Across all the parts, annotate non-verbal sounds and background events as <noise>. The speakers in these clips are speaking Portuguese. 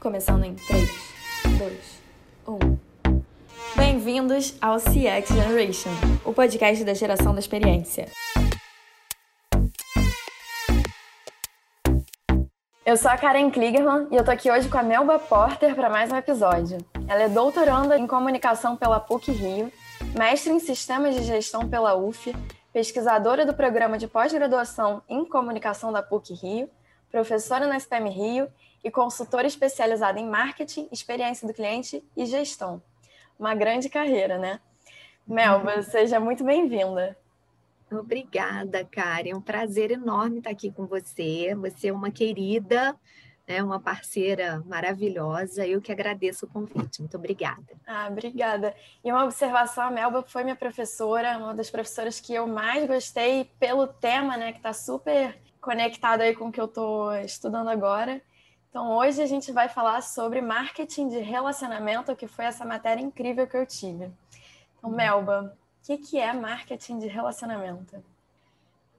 Começando em 3, 2, 1. Bem-vindos ao CX Generation, o podcast da geração da experiência. Eu sou a Karen Kligerman e eu tô aqui hoje com a Melba Porter para mais um episódio. Ela é doutoranda em comunicação pela PUC Rio, mestre em sistemas de gestão pela UF, pesquisadora do programa de pós-graduação em comunicação da PUC Rio, professora na SPM Rio e consultora especializada em marketing, experiência do cliente e gestão. Uma grande carreira, né? Melba, seja muito bem-vinda. Obrigada, Karen. É um prazer enorme estar aqui com você. Você é uma querida, né, uma parceira maravilhosa. Eu que agradeço o convite. Muito obrigada. Ah, obrigada. E uma observação, a Melba foi minha professora, uma das professoras que eu mais gostei pelo tema, né, que está super conectado aí com o que eu estou estudando agora. Então, hoje a gente vai falar sobre marketing de relacionamento, que foi essa matéria incrível que eu tive. Então, uhum. Melba, que, que é marketing de relacionamento?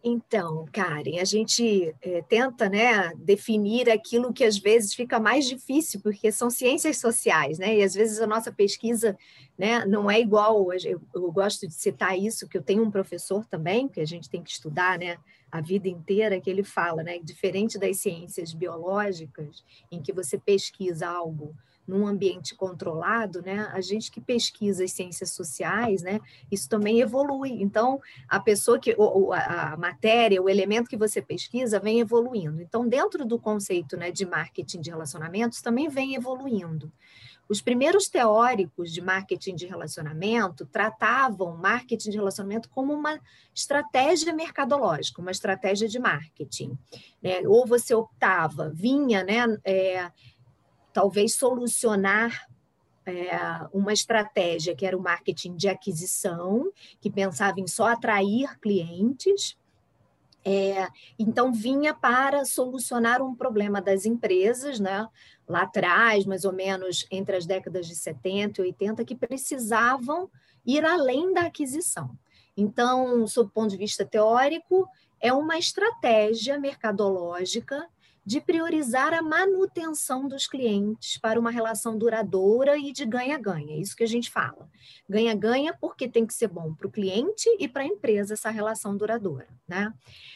Então, Karen, a gente é, tenta né, definir aquilo que às vezes fica mais difícil, porque são ciências sociais, né? E às vezes a nossa pesquisa né, não é igual. Eu, eu gosto de citar isso, que eu tenho um professor também, que a gente tem que estudar né, a vida inteira, que ele fala, né? Diferente das ciências biológicas, em que você pesquisa algo num ambiente controlado, né, a gente que pesquisa as ciências sociais, né, isso também evolui. Então, a pessoa que, a matéria, o elemento que você pesquisa vem evoluindo. Então, dentro do conceito né, de marketing de relacionamentos, também vem evoluindo. Os primeiros teóricos de marketing de relacionamento tratavam marketing de relacionamento como uma estratégia mercadológica, uma estratégia de marketing. Né? Ou você optava, vinha né, é, talvez solucionar é, uma estratégia que era o marketing de aquisição, que pensava em só atrair clientes. É, então, vinha para solucionar um problema das empresas, né? lá atrás, mais ou menos entre as décadas de 70 e 80, que precisavam ir além da aquisição. Então, sob o ponto de vista teórico, é uma estratégia mercadológica de priorizar a manutenção dos clientes para uma relação duradoura e de ganha-ganha. É isso que a gente fala. Ganha-ganha porque tem que ser bom para o cliente e para a empresa essa relação duradoura. Né?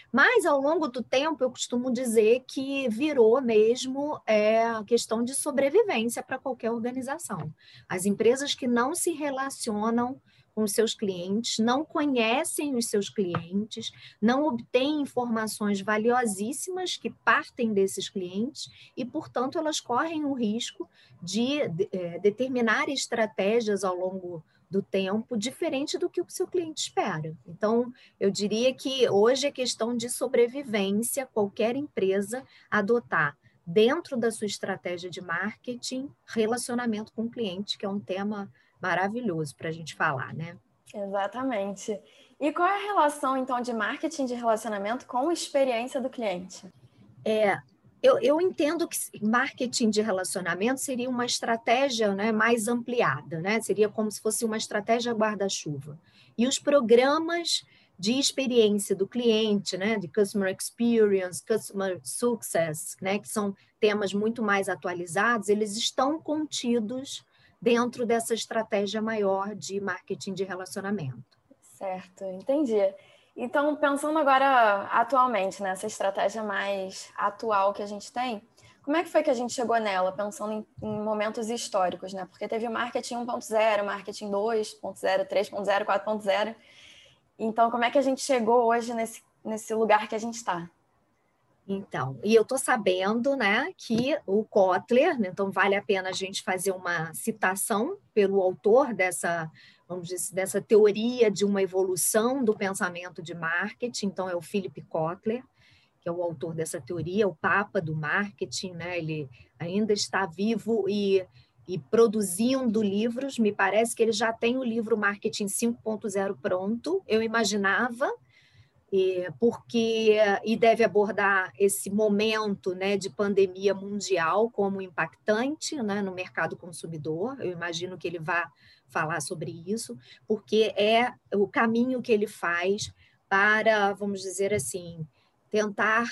Mas, ao longo do tempo, eu costumo dizer que virou mesmo é, a questão de sobrevivência para qualquer organização. As empresas que não se relacionam com seus clientes, não conhecem os seus clientes, não obtêm informações valiosíssimas que partem desses clientes e, portanto, elas correm o risco de, de é, determinar estratégias ao longo do tempo diferente do que o seu cliente espera. Então, eu diria que hoje é questão de sobrevivência qualquer empresa adotar dentro da sua estratégia de marketing, relacionamento com o cliente, que é um tema maravilhoso para a gente falar, né? Exatamente. E qual é a relação, então, de marketing de relacionamento com a experiência do cliente? É, eu, eu entendo que marketing de relacionamento seria uma estratégia né, mais ampliada, né? Seria como se fosse uma estratégia guarda-chuva. E os programas de experiência do cliente, né, de customer experience, customer success, né, que são temas muito mais atualizados, eles estão contidos dentro dessa estratégia maior de marketing de relacionamento. Certo, entendi. Então, pensando agora atualmente, nessa estratégia mais atual que a gente tem, como é que foi que a gente chegou nela, pensando em, em momentos históricos, né? Porque teve o marketing 1.0, marketing 2.0, 3.0, 4.0. Então, como é que a gente chegou hoje nesse, nesse lugar que a gente está? Então, e eu estou sabendo né, que o Kotler, né, então vale a pena a gente fazer uma citação pelo autor dessa, vamos dizer, dessa teoria de uma evolução do pensamento de marketing, então é o Philip Kotler, que é o autor dessa teoria, o papa do marketing, né, ele ainda está vivo e, e produzindo livros, me parece que ele já tem o livro Marketing 5.0 pronto, eu imaginava, porque e deve abordar esse momento né, de pandemia mundial como impactante né, no mercado consumidor. Eu imagino que ele vai falar sobre isso, porque é o caminho que ele faz para, vamos dizer assim, tentar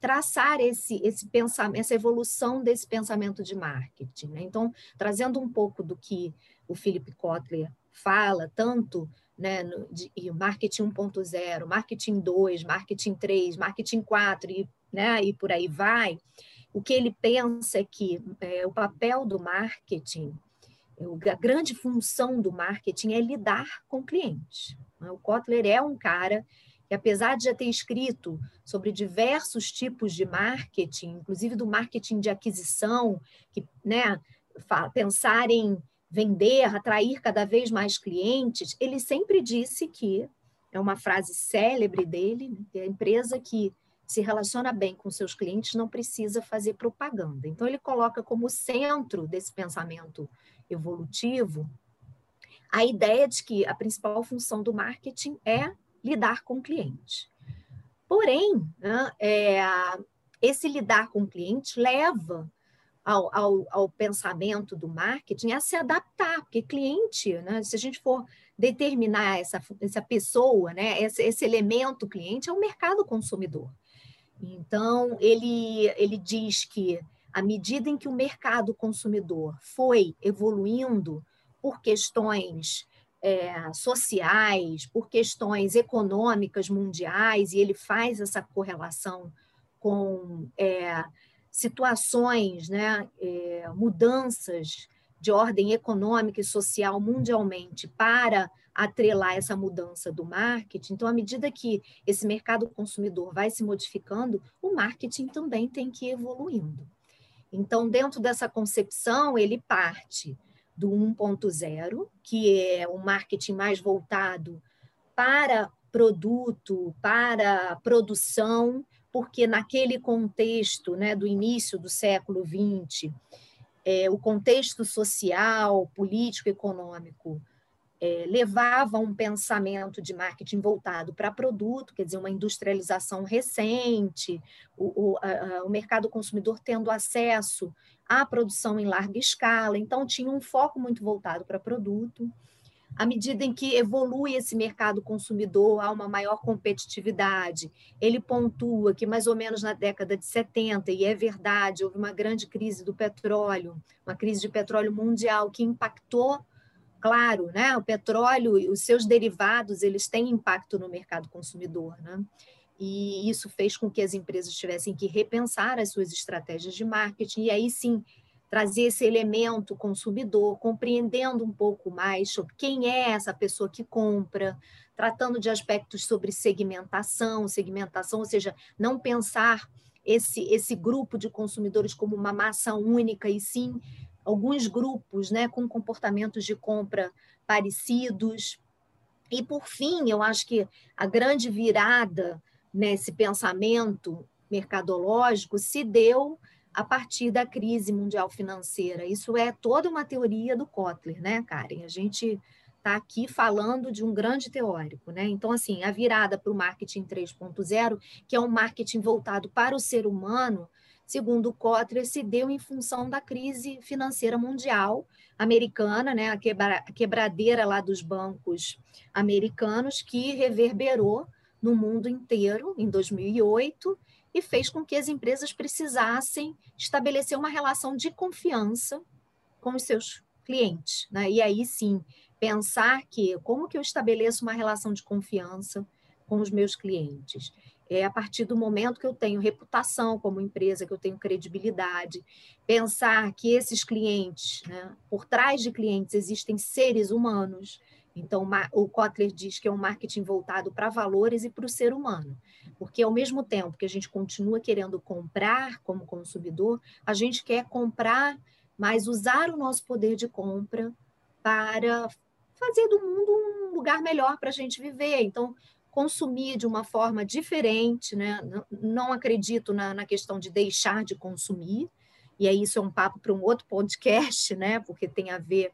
traçar esse, esse pensamento, essa evolução desse pensamento de marketing. Né? Então, trazendo um pouco do que o Philip Kotler fala, tanto né, de, de marketing 1.0, marketing 2, marketing 3, marketing 4 e, né, e por aí vai, o que ele pensa é que é, o papel do marketing, a grande função do marketing é lidar com clientes. Né? O Kotler é um cara que, apesar de já ter escrito sobre diversos tipos de marketing, inclusive do marketing de aquisição, que né, pensar em vender, atrair cada vez mais clientes, ele sempre disse que, é uma frase célebre dele, né, a empresa que se relaciona bem com seus clientes não precisa fazer propaganda. Então, ele coloca como centro desse pensamento evolutivo a ideia de que a principal função do marketing é lidar com o cliente. Porém, né, é, esse lidar com o cliente leva ao, ao, ao, pensamento do marketing a se adaptar, porque cliente, né, se a gente for determinar essa, essa pessoa, né, esse, esse elemento cliente, é o mercado consumidor. Então, ele, ele diz que à medida em que o mercado consumidor foi evoluindo por questões é, sociais, por questões econômicas mundiais, e ele faz essa correlação com é, situações, né, é, mudanças de ordem econômica e social mundialmente para atrelar essa mudança do marketing. Então, à medida que esse mercado consumidor vai se modificando, o marketing também tem que ir evoluindo. Então, dentro dessa concepção, ele parte do 1.0, que é o marketing mais voltado para produto, para produção, porque naquele contexto né, do início do século XX, é, o contexto social, político, econômico é, levava um pensamento de marketing voltado para produto, quer dizer, uma industrialização recente, o, o, a, o mercado consumidor tendo acesso à produção em larga escala, então tinha um foco muito voltado para produto à medida em que evolui esse mercado consumidor, há uma maior competitividade. Ele pontua que, mais ou menos na década de 70, e é verdade, houve uma grande crise do petróleo, uma crise de petróleo mundial que impactou, claro, né? o petróleo e os seus derivados, eles têm impacto no mercado consumidor. Né? E isso fez com que as empresas tivessem que repensar as suas estratégias de marketing, e aí sim trazer esse elemento consumidor, compreendendo um pouco mais sobre quem é essa pessoa que compra, tratando de aspectos sobre segmentação, segmentação, ou seja, não pensar esse, esse grupo de consumidores como uma massa única, e sim alguns grupos né, com comportamentos de compra parecidos. E, por fim, eu acho que a grande virada nesse pensamento mercadológico se deu a partir da crise mundial financeira. Isso é toda uma teoria do Kotler, né, Karen? A gente está aqui falando de um grande teórico, né? Então, assim, a virada para o marketing 3.0, que é um marketing voltado para o ser humano, segundo o Kotler, se deu em função da crise financeira mundial americana, né? A, quebra, a quebradeira lá dos bancos americanos que reverberou no mundo inteiro em 2008 e fez com que as empresas precisassem estabelecer uma relação de confiança com os seus clientes. Né? E aí sim, pensar que como que eu estabeleço uma relação de confiança com os meus clientes? É a partir do momento que eu tenho reputação como empresa, que eu tenho credibilidade, pensar que esses clientes, né, por trás de clientes existem seres humanos, então, o Kotler diz que é um marketing voltado para valores e para o ser humano, porque ao mesmo tempo que a gente continua querendo comprar como consumidor, a gente quer comprar, mas usar o nosso poder de compra para fazer do mundo um lugar melhor para a gente viver. Então, consumir de uma forma diferente, né? não, acredito na, na questão de deixar de consumir, e aí isso é um papo para um outro podcast, né? porque tem a ver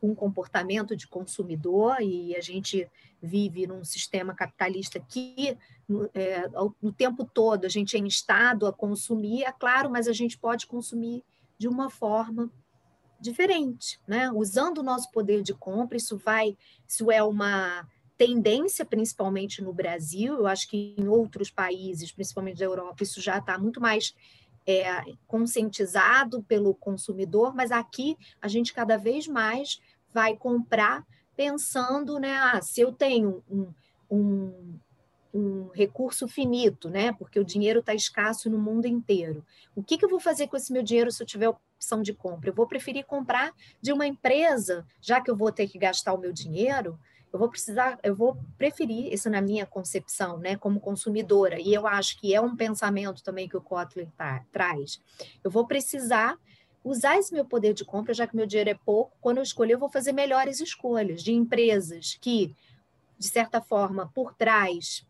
com comportamento de consumidor e a gente vive num sistema capitalista que é, no tempo todo a gente é instado a consumir, é claro, mas a gente pode consumir de uma forma diferente, né? Usando o nosso poder de compra, isso vai, isso é uma tendência, principalmente no Brasil, eu acho que em outros países, principalmente da Europa, isso já está muito mais é, conscientizado pelo consumidor, mas aqui a gente cada vez mais vai comprar pensando, né? Ah, se eu tenho um, um, um recurso finito, né? Porque o dinheiro está escasso no mundo inteiro. O que, que eu vou fazer com esse meu dinheiro se eu tiver opção de compra? Eu vou preferir comprar de uma empresa, já que eu vou ter que gastar o meu dinheiro, eu vou precisar, eu vou preferir, isso na minha concepção, né, como consumidora, e eu acho que é um pensamento também que o Kotler tá, traz. Eu vou precisar usar esse meu poder de compra, já que meu dinheiro é pouco, quando eu escolher, eu vou fazer melhores escolhas de empresas que, de certa forma, por trás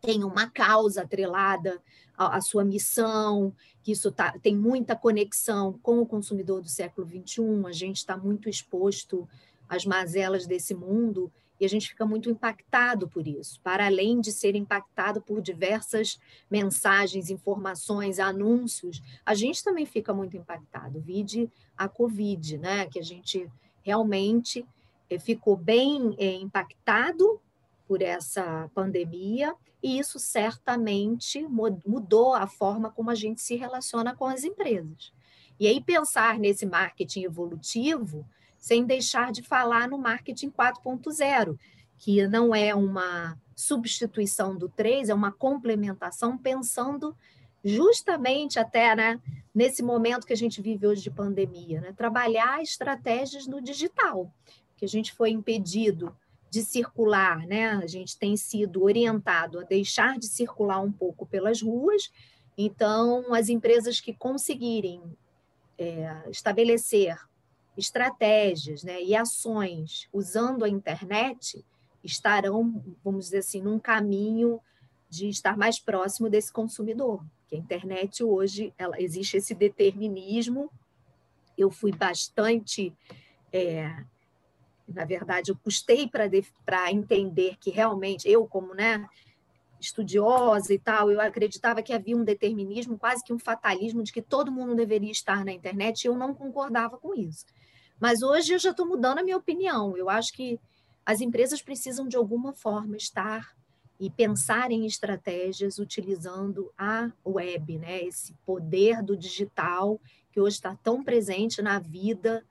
tem uma causa atrelada à, à sua missão, que isso tá, tem muita conexão com o consumidor do século XXI, a gente está muito exposto as mazelas desse mundo e a gente fica muito impactado por isso, para além de ser impactado por diversas mensagens, informações, anúncios, a gente também fica muito impactado. Vide a Covid, né? Que a gente realmente eh, ficou bem eh, impactado por essa pandemia, e isso certamente mudou a forma como a gente se relaciona com as empresas. E aí, pensar nesse marketing evolutivo sem deixar de falar no marketing 4.0, que não é uma substituição do 3, é uma complementação, pensando justamente até né, nesse momento que a gente vive hoje de pandemia, né, trabalhar estratégias no digital, que a gente foi impedido de circular, né? A gente tem sido orientado a deixar de circular um pouco pelas ruas. Então, as empresas que conseguirem é, estabelecer estratégias né, e ações usando a internet estarão, vamos dizer assim, num caminho de estar mais próximo desse consumidor. Que a internet hoje ela, existe esse determinismo. Eu fui bastante, é, na verdade, eu custei para entender que realmente eu, como né, estudiosa e tal, eu acreditava que havia um determinismo, quase que um fatalismo de que todo mundo deveria estar na internet, e eu não concordava com isso. Mas hoje eu já estou mudando a minha opinião. Eu acho que as empresas precisam, de alguma forma, estar e pensar em estratégias utilizando a web, né? esse poder do digital que hoje está tão presente na vida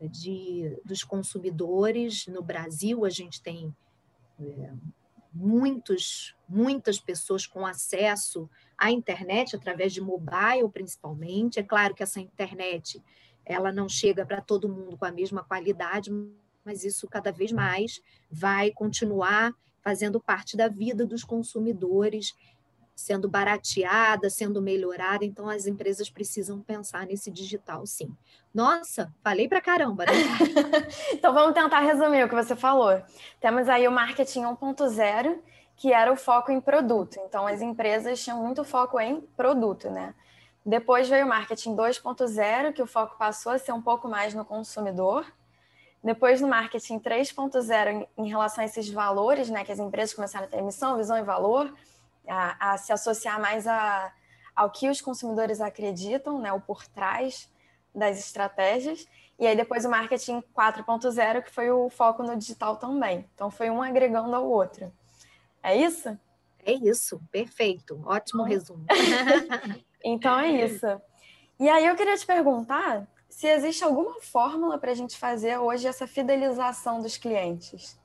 de, dos consumidores. No Brasil, a gente tem é, muitos, muitas pessoas com acesso à internet através de mobile, principalmente. É claro que essa internet ela não chega para todo mundo com a mesma qualidade, mas isso cada vez mais vai continuar fazendo parte da vida dos consumidores, sendo barateada, sendo melhorada. Então, as empresas precisam pensar nesse digital, sim. Nossa, falei para caramba, né? <laughs> então, vamos tentar resumir o que você falou. Temos aí o marketing 1.0, que era o foco em produto. Então, as empresas tinham muito foco em produto, né? Depois veio o marketing 2.0, que o foco passou a ser um pouco mais no consumidor. Depois no marketing 3.0, em relação a esses valores, né, que as empresas começaram a ter missão, visão e valor, a, a se associar mais a, ao que os consumidores acreditam, né, o por trás das estratégias. E aí depois o marketing 4.0, que foi o foco no digital também. Então foi um agregando ao outro. É isso? É isso, perfeito. Ótimo resumo. <laughs> Então é isso. E aí eu queria te perguntar se existe alguma fórmula para a gente fazer hoje essa fidelização dos clientes.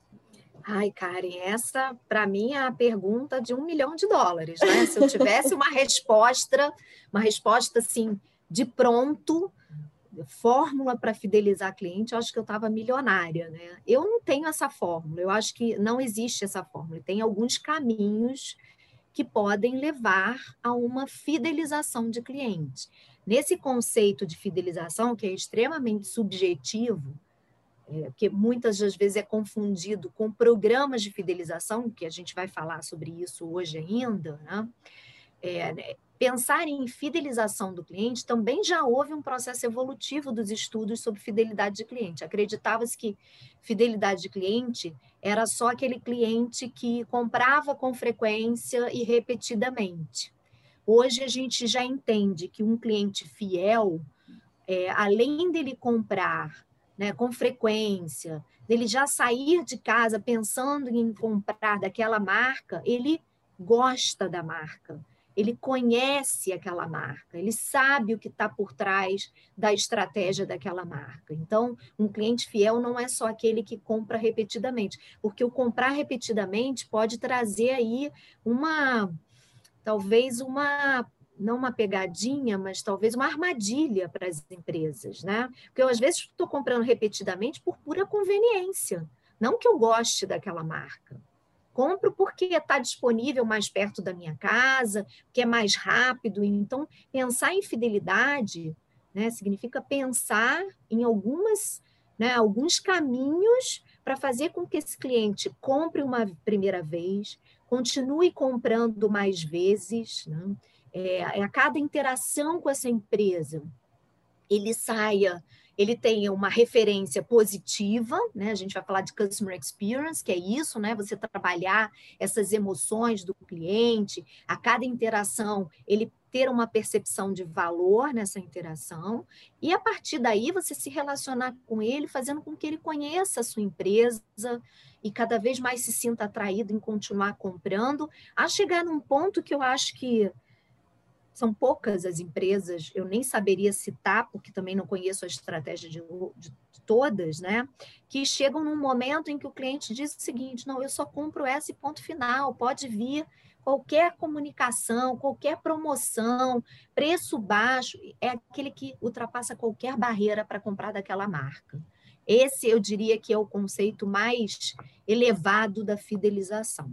Ai, Karen, essa para mim é a pergunta de um milhão de dólares, né? Se eu tivesse uma resposta, uma resposta assim de pronto, fórmula para fidelizar cliente, eu acho que eu estava milionária, né? Eu não tenho essa fórmula, eu acho que não existe essa fórmula. Tem alguns caminhos que podem levar a uma fidelização de clientes. Nesse conceito de fidelização, que é extremamente subjetivo, é, que muitas das vezes é confundido com programas de fidelização, que a gente vai falar sobre isso hoje ainda, né? É, pensar em fidelização do cliente, também já houve um processo evolutivo dos estudos sobre fidelidade de cliente. Acreditava-se que fidelidade de cliente era só aquele cliente que comprava com frequência e repetidamente. Hoje a gente já entende que um cliente fiel, é, além dele comprar né, com frequência, dele já sair de casa pensando em comprar daquela marca, ele gosta da marca, ele conhece aquela marca, ele sabe o que está por trás da estratégia daquela marca. Então, um cliente fiel não é só aquele que compra repetidamente, porque o comprar repetidamente pode trazer aí uma, talvez uma não uma pegadinha, mas talvez uma armadilha para as empresas, né? Porque eu, às vezes, estou comprando repetidamente por pura conveniência, não que eu goste daquela marca. Compro porque está disponível mais perto da minha casa, que é mais rápido. Então, pensar em fidelidade né, significa pensar em algumas, né, alguns caminhos para fazer com que esse cliente compre uma primeira vez, continue comprando mais vezes, né? é, a cada interação com essa empresa, ele saia, ele tenha uma referência positiva, né? A gente vai falar de customer experience, que é isso, né? Você trabalhar essas emoções do cliente, a cada interação, ele ter uma percepção de valor nessa interação, e a partir daí você se relacionar com ele, fazendo com que ele conheça a sua empresa e cada vez mais se sinta atraído em continuar comprando, a chegar num ponto que eu acho que são poucas as empresas, eu nem saberia citar, porque também não conheço a estratégia de, de, todas, né? Que chegam num momento em que o cliente diz o seguinte: não, eu só compro esse ponto final, pode vir qualquer comunicação, qualquer promoção, preço baixo, é aquele que ultrapassa qualquer barreira para comprar daquela marca. Esse eu diria que é o conceito mais elevado da fidelização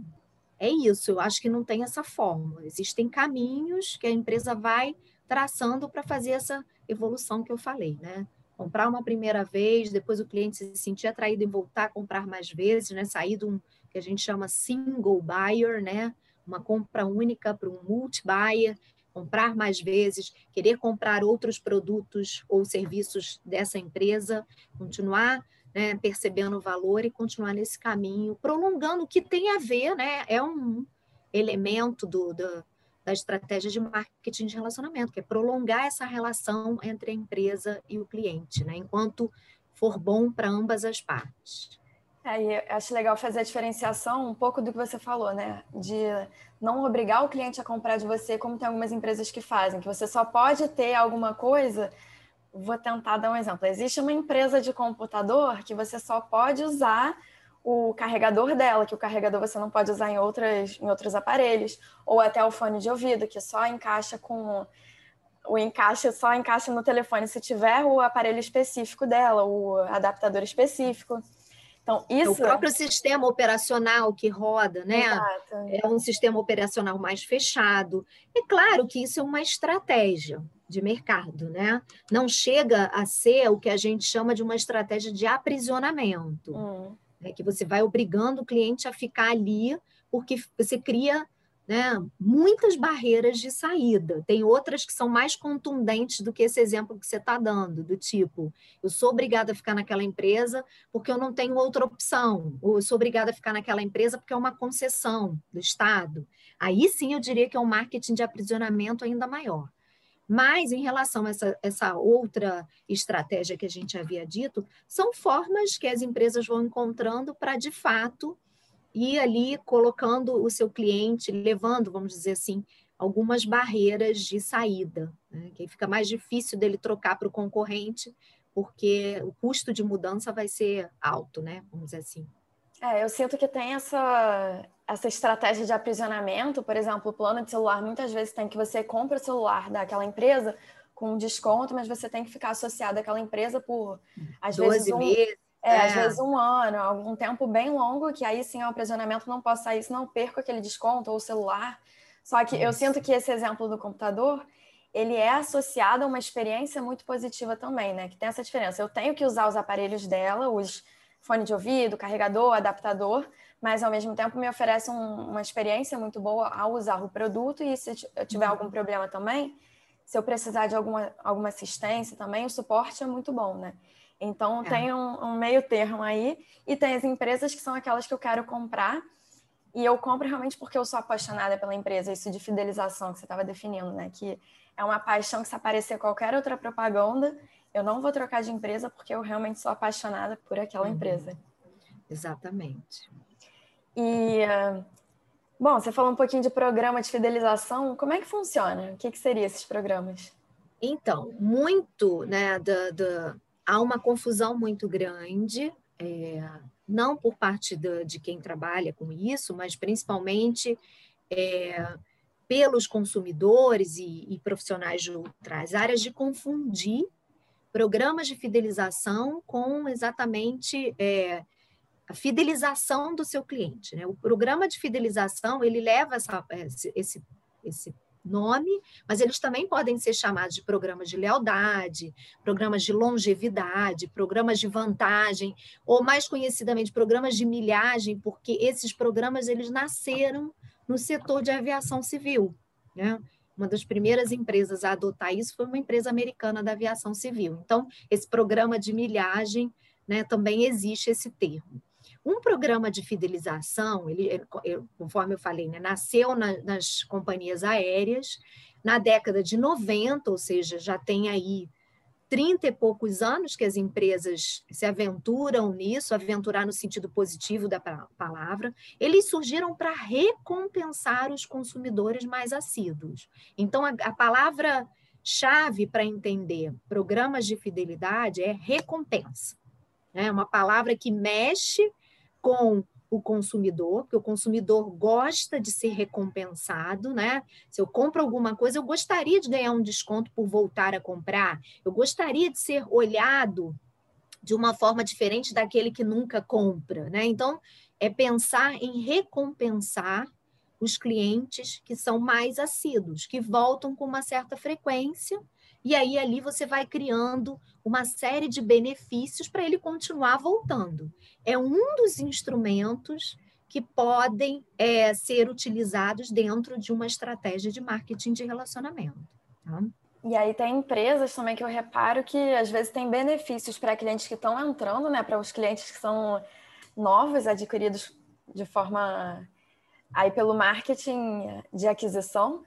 é isso, eu acho que não tem essa fórmula. Existem caminhos que a empresa vai traçando para fazer essa evolução que eu falei, né? Comprar uma primeira vez, depois o cliente se sentir atraído em voltar a comprar mais vezes, né? Sair de um que a gente chama single buyer, né? Uma compra única para um multi-buyer, comprar mais vezes, querer comprar outros produtos ou serviços dessa empresa, continuar né, percebendo o valor e continuar nesse caminho, prolongando o que tem a ver, né? É um elemento do, do, da estratégia de marketing de relacionamento, que é prolongar essa relação entre a empresa e o cliente, né? Enquanto for bom para ambas as partes. É, acho legal fazer a diferenciação um pouco do que você falou, né? De não obrigar o cliente a comprar de você, como tem algumas empresas que fazem, que você só pode ter alguma coisa vou tentar dar um exemplo. Existe uma empresa de computador que você só pode usar o carregador dela, que o carregador você não pode usar em, outras, em outros aparelhos, ou até o fone de ouvido, que só encaixa com o encaixe só encaixa no telefone se tiver o aparelho específico dela, o adaptador específico. Então, isso... O próprio sistema operacional que roda, né? Exato. É um sistema operacional mais fechado. É claro que isso é uma estratégia de mercado, né? Não chega a ser o que a gente chama de uma estratégia de aprisionamento, hum. né? que você vai obrigando o cliente a ficar ali, porque você cria né, muitas barreiras de saída. Tem outras que são mais contundentes do que esse exemplo que você está dando, do tipo, eu sou obrigada a ficar naquela empresa porque eu não tenho outra opção, ou eu sou obrigada a ficar naquela empresa porque é uma concessão do Estado. Aí sim eu diria que é um marketing de aprisionamento ainda maior. Mas, em relação a essa, essa outra estratégia que a gente havia dito, são formas que as empresas vão encontrando para, de fato, e ali colocando o seu cliente, levando, vamos dizer assim, algumas barreiras de saída, né? que fica mais difícil dele trocar para o concorrente, porque o custo de mudança vai ser alto, né? Vamos dizer assim. É, eu sinto que tem essa, essa estratégia de aprisionamento, por exemplo, o plano de celular, muitas vezes tem que você compra o celular daquela empresa com desconto, mas você tem que ficar associado àquela empresa por, às vezes, um, meses. É, é, às vezes um ano, algum tempo bem longo, que aí sim é um aprisionamento, não posso sair, senão perco aquele desconto ou o celular. Só que Isso. eu sinto que esse exemplo do computador, ele é associado a uma experiência muito positiva também, né? Que tem essa diferença. Eu tenho que usar os aparelhos dela, os fone de ouvido, carregador, adaptador, mas ao mesmo tempo me oferece um, uma experiência muito boa ao usar o produto e se eu tiver uhum. algum problema também, se eu precisar de alguma, alguma assistência também, o suporte é muito bom, né? Então, é. tem um, um, meio termo aí, e tem as empresas que são aquelas que eu quero comprar, e eu compro realmente porque eu sou apaixonada pela empresa, isso de fidelização que você estava definindo, né? Que é uma paixão que se aparecer qualquer outra propaganda, eu não vou trocar de empresa porque eu realmente sou apaixonada por aquela uhum. empresa. Exatamente. E, bom, você falou um pouquinho de programa de fidelização. Como é que funciona? O que, que seriam esses programas? Então, muito, né, da, da, há uma confusão muito grande, é, não por parte de, de quem trabalha com isso, mas principalmente é, pelos consumidores e, e, profissionais de outras áreas de confundir programas de fidelização com exatamente é, a fidelização do seu cliente. Né? O programa de fidelização ele leva essa, esse, esse nome, mas eles também podem ser chamados de programas de lealdade, programas de longevidade, programas de vantagem, ou mais conhecidamente programas de milhagem, porque esses programas eles nasceram no setor de aviação civil. Né? Uma das primeiras empresas a adotar isso foi uma empresa americana da aviação civil. Então, esse programa de milhagem né, também existe esse termo. Um programa de fidelização, ele, conforme eu falei, né, nasceu na, nas companhias aéreas na década de 90, ou seja, já tem aí 30 e poucos anos que as empresas se aventuram nisso, aventurar no sentido positivo da palavra, eles surgiram para recompensar os consumidores mais assíduos. Então, a, a palavra chave para entender programas de fidelidade é recompensa. É uma palavra que mexe com o consumidor, porque o consumidor gosta de ser recompensado, né? Se eu compro alguma coisa, eu gostaria de ganhar um desconto por voltar a comprar, eu gostaria de ser olhado de uma forma diferente daquele que nunca compra, né? Então, é pensar em recompensar os clientes que são mais assíduos, que voltam com uma certa frequência e aí ali você vai criando uma série de benefícios para ele continuar voltando. É um dos instrumentos que podem é, ser utilizados dentro de uma estratégia de marketing de relacionamento. Tá? E aí tem empresas também que eu reparo que às vezes tem benefícios para clientes que estão entrando, né? Para os clientes que são novos, adquiridos de forma aí pelo marketing de aquisição,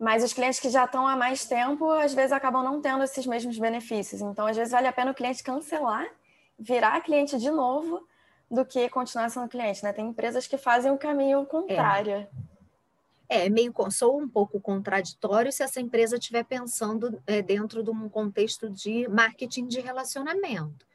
mas os clientes que já estão há mais tempo, às vezes acabam não tendo esses mesmos benefícios. Então, às vezes, vale a pena o cliente cancelar, virar cliente de novo, do que continuar sendo cliente. Né? Tem empresas que fazem o caminho contrário. É, é meio sou um pouco contraditório se essa empresa estiver pensando é, dentro de um contexto de marketing de relacionamento,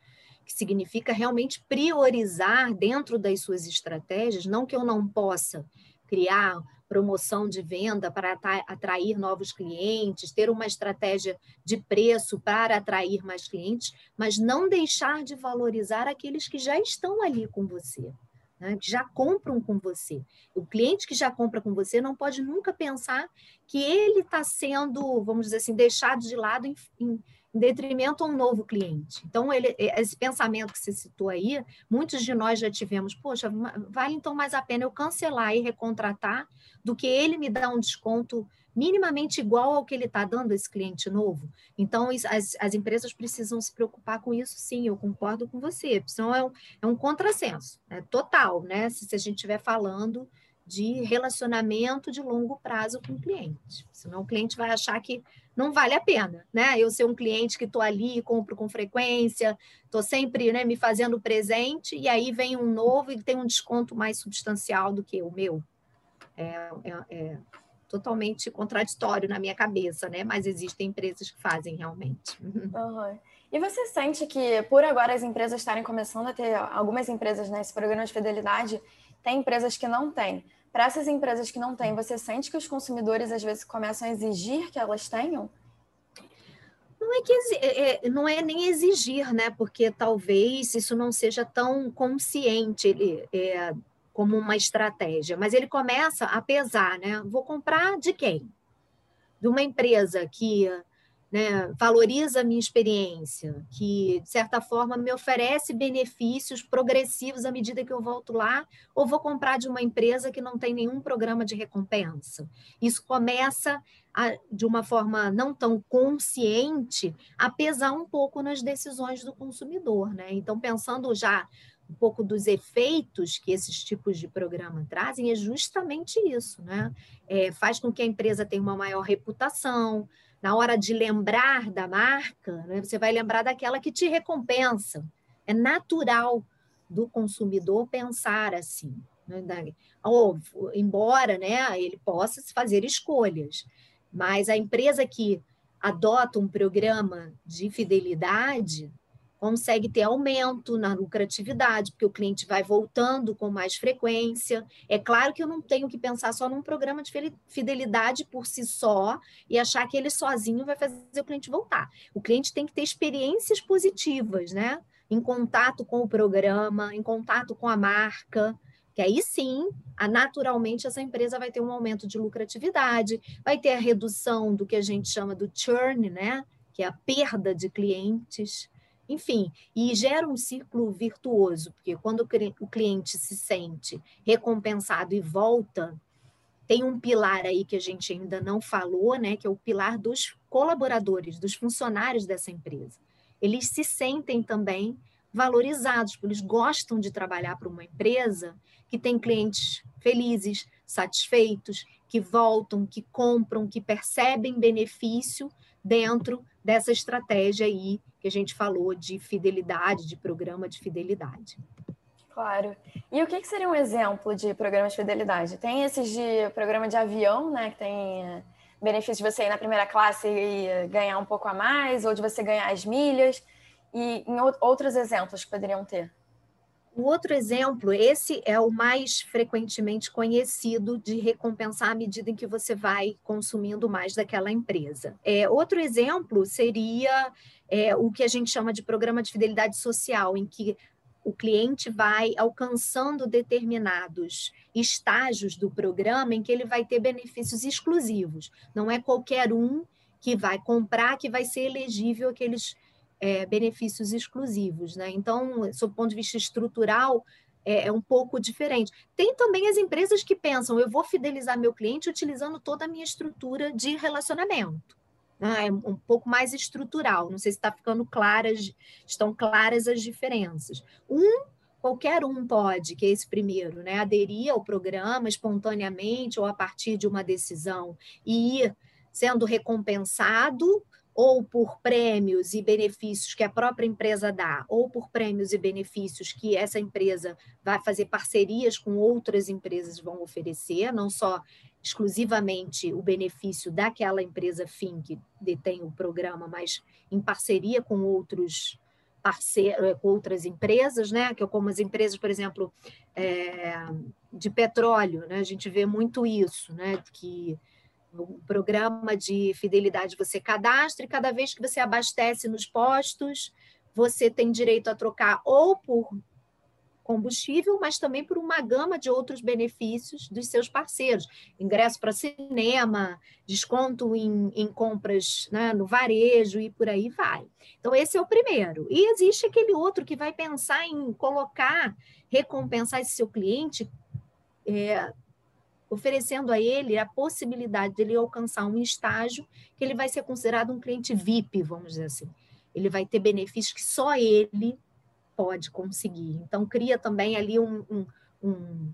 que significa realmente priorizar dentro das suas estratégias, não que eu não possa criar promoção de venda para atrair novos clientes, ter uma estratégia de preço para atrair mais clientes, mas não deixar de valorizar aqueles que já estão ali com você. Né, que já compram com você. O cliente que já compra com você não pode nunca pensar que ele está sendo, vamos dizer assim, deixado de lado em, em, em detrimento a um novo cliente. Então, ele, esse pensamento que você citou aí, muitos de nós já tivemos, poxa, vale então mais a pena eu cancelar e recontratar do que ele me dar um desconto minimamente igual ao que ele está dando esse cliente novo. Então, as, as empresas precisam se preocupar com isso, sim, eu concordo com você. Senão é um, é um contrassenso, é total, né? Se, se a gente estiver falando de relacionamento de longo prazo com o cliente. Senão o cliente vai achar que não vale a pena, né? Eu ser um cliente que estou ali, compro com frequência, estou sempre né, me fazendo presente, e aí vem um novo e tem um desconto mais substancial do que o meu. É, é, é totalmente contraditório na minha cabeça, né? Mas existem empresas que fazem realmente. <laughs> Uhum. E você sente que, por agora, as empresas estarem começando a ter, algumas empresas nesse né, programa de fidelidade, tem empresas que não têm. Para essas empresas que não têm, você sente que os consumidores às vezes começam a exigir que elas tenham? Não é, que, é, é, não é nem exigir, né? Porque talvez isso não seja tão consciente ele, é, como uma estratégia, mas ele começa a pesar, né? Vou comprar de quem? De uma empresa que né, valoriza a minha experiência, que, de certa forma, me oferece benefícios progressivos à medida que eu volto lá, ou vou comprar de uma empresa que não tem nenhum programa de recompensa. Isso começa, a, de uma forma não tão consciente, a pesar um pouco nas decisões do consumidor. Né? Então, pensando já um pouco dos efeitos que esses tipos de programa trazem, é justamente isso. Né? É, faz com que a empresa tenha uma maior reputação, na hora de lembrar da marca, né, você vai lembrar daquela que te recompensa. É natural do consumidor pensar assim. Né? Ou, embora né, ele possa fazer escolhas, mas a empresa que adota um programa de fidelidade consegue ter aumento na lucratividade, porque o cliente vai voltando com mais frequência. É claro que eu não tenho que pensar só num programa de fidelidade por si só e achar que ele sozinho vai fazer o cliente voltar. O cliente tem que ter experiências positivas, né? Em contato com o programa, em contato com a marca, que aí sim, naturalmente, essa empresa vai ter um aumento de lucratividade, vai ter a redução do que a gente chama do churn, né? Que é a perda de clientes enfim, e gera um círculo virtuoso, porque quando o cliente se sente recompensado e volta, tem um pilar aí que a gente ainda não falou, né, que é o pilar dos colaboradores, dos funcionários dessa empresa. Eles se sentem também valorizados, porque eles gostam de trabalhar para uma empresa que tem clientes felizes, satisfeitos, que voltam, que compram, que percebem benefício dentro dessa estratégia aí que a gente falou de fidelidade, de programa de fidelidade. Claro. E o que, seria um exemplo de programa de fidelidade? Tem esses de programa de avião, né, que tem eh, benefício de você ir na primeira classe e ganhar um pouco a mais, ou de você ganhar as milhas, e em outros exemplos que poderiam ter. O outro exemplo, esse é o mais frequentemente conhecido de recompensar à medida em que você vai consumindo mais daquela empresa. É, outro exemplo seria é, o que a gente chama de programa de fidelidade social, em que o cliente vai alcançando determinados estágios do programa em que ele vai ter benefícios exclusivos. Não é qualquer um que vai comprar que vai ser elegível aqueles é, benefícios exclusivos. Né? Então, sob o ponto de vista estrutural, é, é, um pouco diferente. Tem também as empresas que pensam, eu vou fidelizar meu cliente utilizando toda a minha estrutura de relacionamento. Né? É um pouco mais estrutural. Não sei se está ficando claras, estão claras as diferenças. Um qualquer um pode, que é esse primeiro, né, aderir ao programa espontaneamente ou a partir de uma decisão e ir sendo recompensado ou por prêmios e benefícios que a própria empresa dá, ou por prêmios e benefícios que essa empresa vai fazer parcerias com outras empresas vão oferecer, não só exclusivamente o benefício daquela empresa fim que detém o programa, mas em parceria com outros parceiros, eh, com outras empresas, né? Que é como as empresas, por exemplo, é, de petróleo, né? A gente vê muito isso, né? Que no programa de fidelidade você cadastra e cada vez que você abastece nos postos, você tem direito a trocar ou por combustível, mas também por uma gama de outros benefícios dos seus parceiros. Ingresso para cinema, desconto em, em compras né, no varejo e por aí vai. Então, esse é o primeiro. E existe aquele outro que vai pensar em colocar, recompensar esse seu cliente é, oferecendo a ele a possibilidade de ele alcançar um estágio que ele vai ser considerado um cliente VIP, vamos dizer assim. Ele vai ter benefícios que só ele pode conseguir. Então, cria também ali um, um, um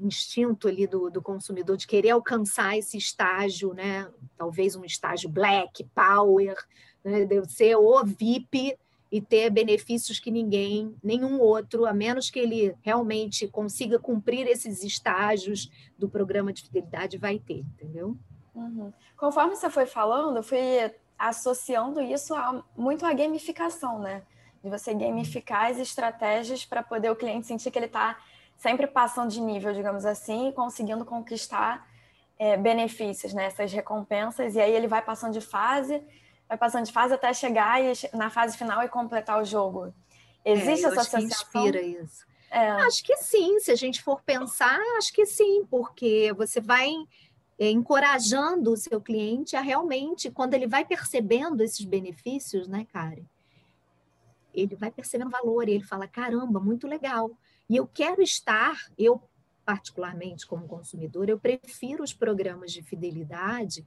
instinto ali do, do, consumidor de querer alcançar esse estágio, né? Talvez um estágio black, power, né? deve ser o VIP e ter benefícios que ninguém, nenhum outro, a menos que ele realmente consiga cumprir esses estágios do programa de fidelidade, vai ter, entendeu? Uhum. Conforme você foi falando, eu fui associando isso a, muito à gamificação, né? De você gamificar as estratégias para poder o cliente sentir que ele está sempre passando de nível, digamos assim, e conseguindo conquistar é, benefícios, né? Essas recompensas, e aí ele vai passando de fase vai passando de fase até chegar e, na fase final e completar o jogo. Existe é, essa associação? inspira isso. É. Acho que sim, se a gente for pensar, acho que sim, porque você vai é, encorajando o seu cliente a realmente, quando ele vai percebendo esses benefícios, né, Karen? Ele vai percebendo valor e ele fala: caramba, muito legal. E eu quero estar, eu particularmente como consumidor, eu prefiro os programas de fidelidade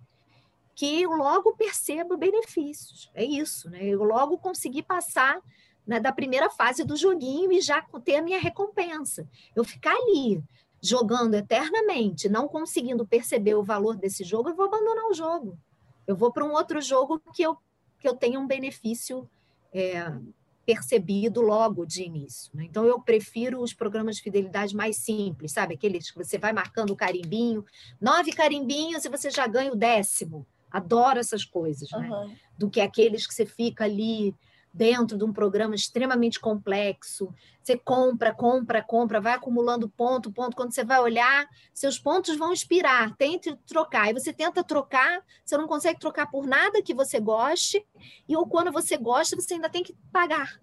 que eu logo perceba benefícios. É isso, né? Eu logo consegui passar né, da primeira fase do joguinho e já ter a minha recompensa. Eu ficar ali jogando eternamente, não conseguindo perceber o valor desse jogo, eu vou abandonar o jogo. Eu vou para um outro jogo que eu, que eu tenha um benefício é, percebido logo de início. Né? Então, eu prefiro os programas de fidelidade mais simples, sabe? Aqueles que você vai marcando o carimbinho, nove carimbinhos e você já ganha o décimo. Adoro essas coisas, né? Uhum. Do que aqueles que você fica ali dentro de um programa extremamente complexo. Você compra, compra, compra, vai acumulando ponto, ponto. Quando você vai olhar, seus pontos vão expirar. Tente trocar. E você tenta trocar, você não consegue trocar por nada que você goste. E ou quando você gosta, você ainda tem que pagar.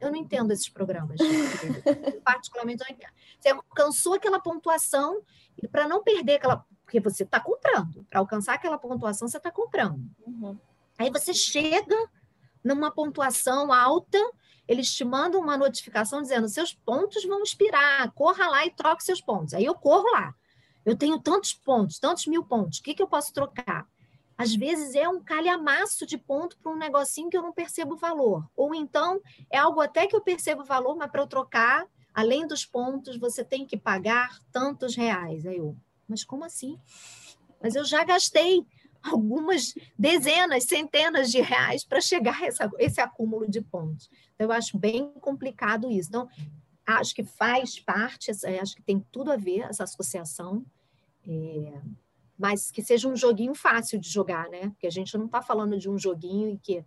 Eu não entendo esses programas. <laughs> Particularmente, eu não entendo. Você alcançou aquela pontuação e para não perder aquela. Porque você está comprando. Para alcançar aquela pontuação, você está comprando. Uhum. Aí você chega numa pontuação alta, eles te mandam uma notificação dizendo: seus pontos vão expirar, corra lá e troque seus pontos. Aí eu corro lá. Eu tenho tantos pontos, tantos mil pontos, o que, que eu posso trocar? Às vezes é um calhamaço de ponto para um negocinho que eu não percebo valor. Ou então é algo até que eu percebo valor, mas para eu trocar, além dos pontos, você tem que pagar tantos reais. Aí eu, mas como assim? Mas eu já gastei algumas dezenas, centenas de reais para chegar a essa, esse acúmulo de pontos. Então, eu acho bem complicado isso. Então, acho que faz parte, acho que tem tudo a ver essa associação, é, mas que seja um joguinho fácil de jogar, né? Porque a gente não está falando de um joguinho que,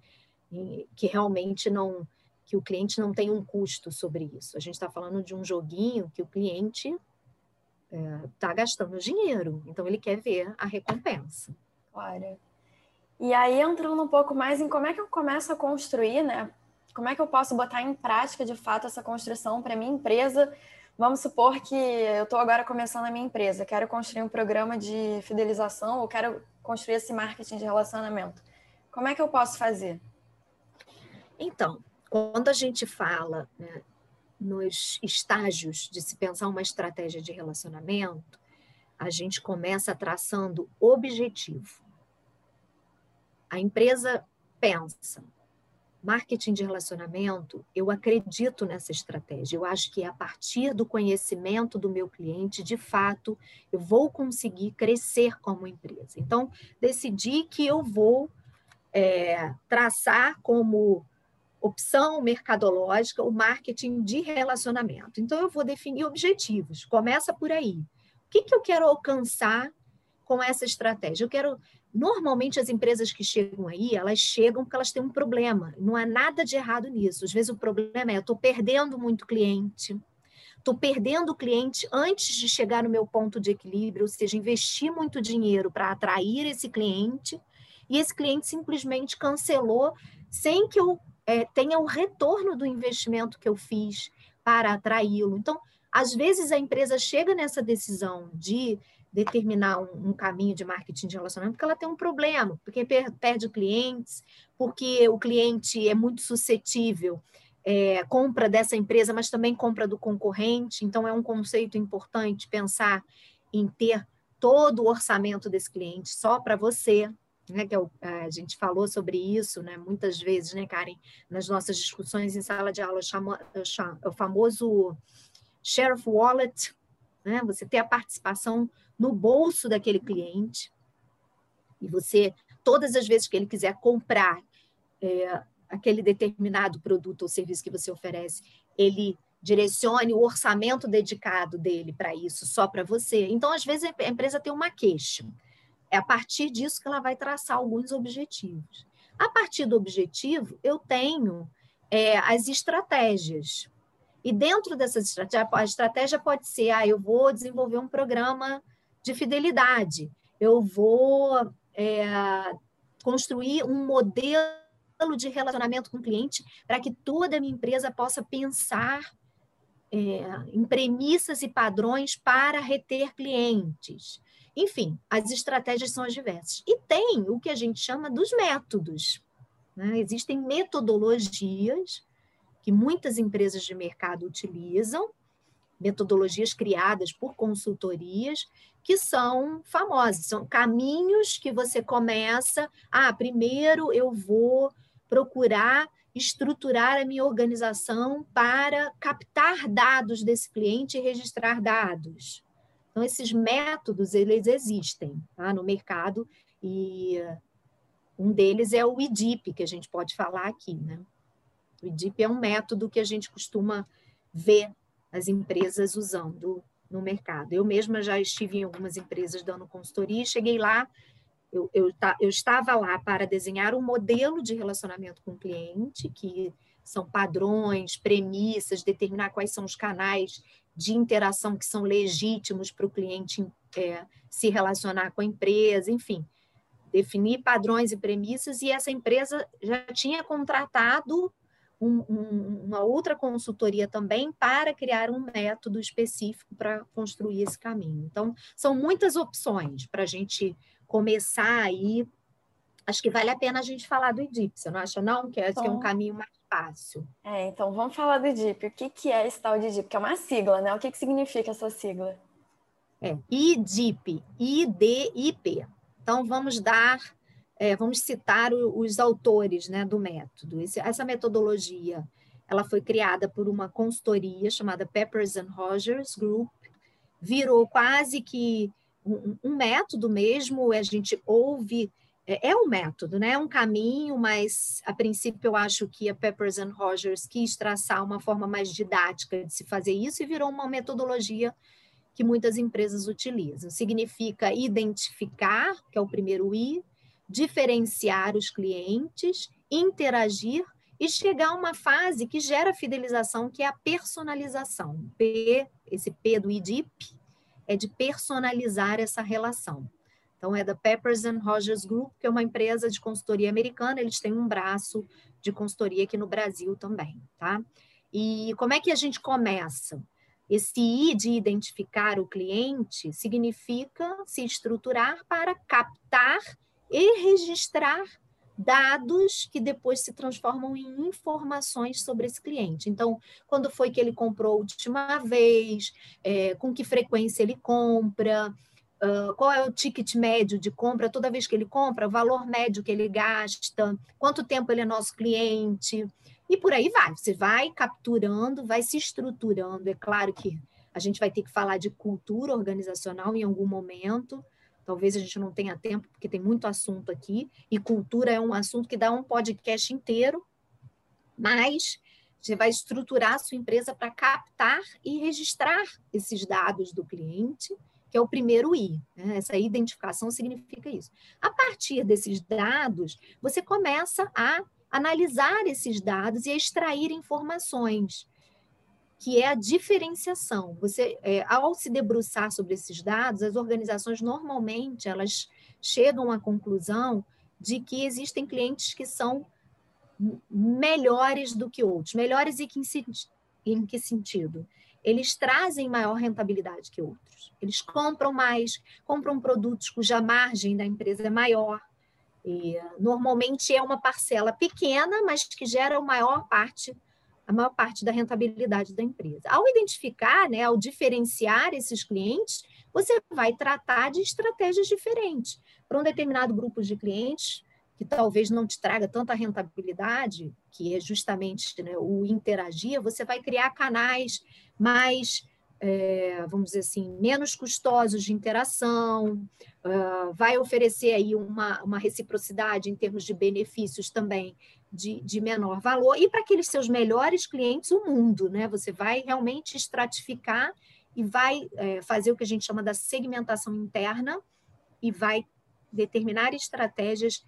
que realmente não que o cliente não tem um custo sobre isso. A gente está falando de um joguinho que o cliente está é, tá gastando dinheiro, então ele quer ver a recompensa. Claro. E aí, entrando um pouco mais em como é que eu começo a construir, né? Como é que eu posso botar em prática, de fato, essa construção para minha empresa? Vamos supor que eu estou agora começando a minha empresa, quero construir um programa de fidelização ou quero construir esse marketing de relacionamento. Como é que eu posso fazer? Então, quando a gente fala né, nos estágios de se pensar uma estratégia de relacionamento, a gente começa traçando objetivo. A empresa pensa, marketing de relacionamento, eu acredito nessa estratégia. Eu acho que a partir do conhecimento do meu cliente, de fato, eu vou conseguir crescer como empresa. Então, decidi que eu vou é, traçar como opção mercadológica o marketing de relacionamento. Então, eu vou definir objetivos. Começa por aí. O que, que eu quero alcançar com essa estratégia? Eu quero. Normalmente, as empresas que chegam aí, elas chegam porque elas têm um problema. Não há nada de errado nisso. Às vezes, o problema é: eu estou perdendo muito cliente, estou perdendo o cliente antes de chegar no meu ponto de equilíbrio, ou seja, investir muito dinheiro para atrair esse cliente, e esse cliente simplesmente cancelou sem que eu é, tenha o retorno do investimento que eu fiz para atraí-lo. Então, às vezes a empresa chega nessa decisão de determinar um, um, caminho de marketing de relacionamento porque ela tem um problema, porque perde clientes, porque o cliente é muito suscetível, é, compra dessa empresa, mas também compra do concorrente. Então é um conceito importante pensar em ter todo o orçamento desse cliente só para você. Né, que é o, a gente falou sobre isso, né, muitas vezes, né, Karen, nas nossas discussões em sala de aula, o famoso share of wallet, né? Você ter a participação no bolso daquele cliente e você, todas as vezes que ele quiser comprar é, aquele determinado produto ou serviço que você oferece, ele direcione o orçamento dedicado dele para isso, só para você. Então, às vezes, a empresa tem uma queixa. É a partir disso que ela vai traçar alguns objetivos. A partir do objetivo, eu tenho é, as estratégias. E dentro dessas estratégias, a estratégia pode ser: ah, eu vou desenvolver um programa de fidelidade, eu vou é, construir um modelo de relacionamento com o cliente para que toda a minha empresa possa pensar é, em premissas e padrões para reter clientes. Enfim, as estratégias são as diversas. E tem o que a gente chama dos métodos. Né? Existem metodologias que muitas empresas de mercado utilizam, metodologias criadas por consultorias, que são famosas, são caminhos que você começa. Ah, primeiro eu vou procurar estruturar a minha organização para captar dados desse cliente e registrar dados. Então, esses métodos, eles existem tá, no mercado e Um deles é o IDIP, que a gente pode falar aqui. Né? O IDIP é um método que a gente costuma ver as empresas usando no mercado. Eu mesma já estive em algumas empresas dando consultoria cheguei lá, eu, eu, eu estava lá para desenhar um modelo de relacionamento com o cliente, que são padrões, premissas, determinar quais são os canais de interação que são legítimos para o cliente é, se relacionar com a empresa, enfim, definir padrões e premissas, e essa empresa já tinha contratado um, um, uma outra consultoria também para criar um método específico para construir esse caminho. Então, são muitas opções para a gente começar aí. Acho que vale a pena a gente falar do IDIP, você não acha não? Que, é, que é um então caminho mais fácil. É, então vamos falar do IDIP. O que, que é esse tal de IDIP? Que é uma sigla, né? O que, que significa essa sigla? É, IDIP, IDIP. Então, vamos dar é, vamos citar o, os autores né, do método. Esse, essa metodologia ela foi criada por uma consultoria chamada Peppers and Rogers Group, virou quase que um, um método mesmo, a gente ouve, é, é, um método, né? é um caminho, mas a princípio eu acho que a Peppers and Rogers quis traçar uma forma mais didática de se fazer isso e virou uma metodologia que muitas empresas utilizam. Significa identificar, que é o primeiro I, diferenciar os clientes, interagir e chegar a uma fase que gera fidelização, que é a personalização. P, esse P do IDIP é de personalizar essa relação. Então, é da Peppers and Rogers Group, que é uma empresa de consultoria americana, eles têm um braço de consultoria aqui no Brasil também, tá? E como é que a gente começa? Esse I de identificar o cliente significa se estruturar para captar e registrar dados que depois se transformam em informações sobre esse cliente. Então, quando foi que ele comprou a última vez, é, com que frequência ele compra, qual é o ticket médio de compra, toda vez que ele compra, o valor médio que ele gasta, quanto tempo ele é nosso cliente, e por aí vai. Você vai capturando, vai se estruturando. É claro que a gente vai ter que falar de cultura organizacional em algum momento, Talvez a gente não tenha tempo, porque tem muito assunto aqui, e cultura é um assunto que dá um podcast inteiro, mas você vai estruturar a sua empresa para captar e registrar esses dados do cliente, que é o primeiro I. Né? Essa identificação significa isso. A partir desses dados, você começa a analisar esses dados e a extrair informações que é a diferenciação. Você, é, ao se debruçar sobre esses dados, as organizações normalmente elas chegam à conclusão de que existem clientes que são melhores do que outros. Melhores em que, em que sentido? Eles trazem maior rentabilidade que outros. Eles compram mais, compram produtos cuja margem da empresa é maior. E, normalmente é uma parcela pequena, mas que gera a maior parte a maior parte da rentabilidade da empresa. Ao identificar, né, ao diferenciar esses clientes, você vai tratar de estratégias diferentes. Para um determinado grupo de clientes, que talvez não te traga tanta rentabilidade, que é justamente né, o interagir, você vai criar canais mais, é, vamos dizer assim, menos custosos de interação, uh, vai oferecer aí uma, uma reciprocidade em termos de benefícios também de, de menor valor, e para aqueles seus melhores clientes, o mundo, né? Você vai realmente estratificar e vai é, fazer o que a gente chama da segmentação interna e vai determinar estratégias,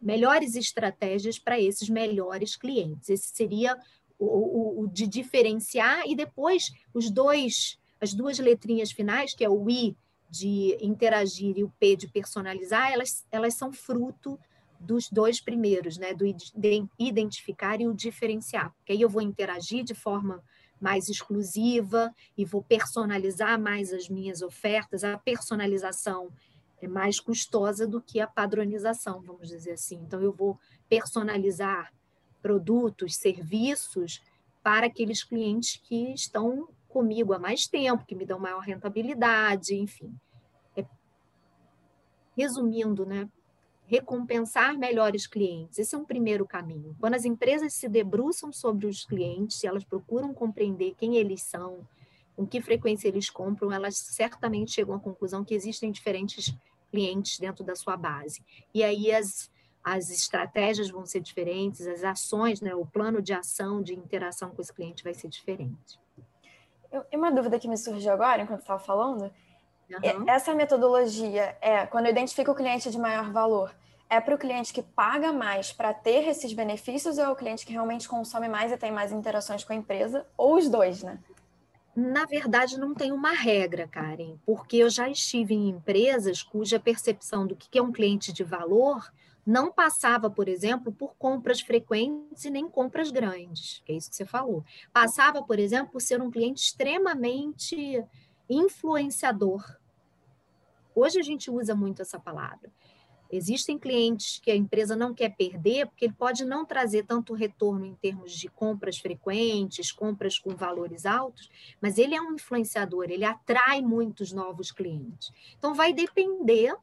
melhores estratégias para esses melhores clientes. Esse seria o, o, o, de diferenciar e depois os dois, as duas letrinhas finais, que é o I de interagir e o P de personalizar, elas, elas são fruto dos dois primeiros, né, do identificar e o diferenciar, porque aí eu vou interagir de forma mais exclusiva e vou personalizar mais as minhas ofertas. A personalização é mais custosa do que a padronização, vamos dizer assim. Então, eu vou personalizar produtos, serviços para aqueles clientes que estão comigo há mais tempo, que me dão maior rentabilidade, enfim. É... Resumindo, né, recompensar melhores clientes. Esse é um primeiro caminho. Quando as empresas se debruçam sobre os clientes, elas procuram compreender quem eles são, com que frequência eles compram, elas certamente chegam à conclusão que existem diferentes clientes dentro da sua base. E aí as, as estratégias vão ser diferentes, as ações, né, o plano de ação, de interação com esse cliente vai ser diferente. Eu, uma dúvida que me surgiu agora, enquanto estava falando, uhum. essa metodologia é, quando eu identifico o cliente de maior valor, é para o cliente que paga mais para ter esses benefícios ou é o cliente que realmente consome mais e tem mais interações com a empresa? Ou os dois, né? Na verdade, não tem uma regra, Karen, porque eu já estive em empresas cuja percepção do que é um cliente de valor não passava, por exemplo, por compras frequentes e nem compras grandes, que é isso que você falou. Passava, por exemplo, por ser um cliente extremamente influenciador. Hoje a gente usa muito essa palavra. Existem clientes que a empresa não quer perder, porque ele pode não trazer tanto retorno em termos de compras frequentes, compras com valores altos, mas ele é um influenciador, ele atrai muitos novos clientes. Então, vai depender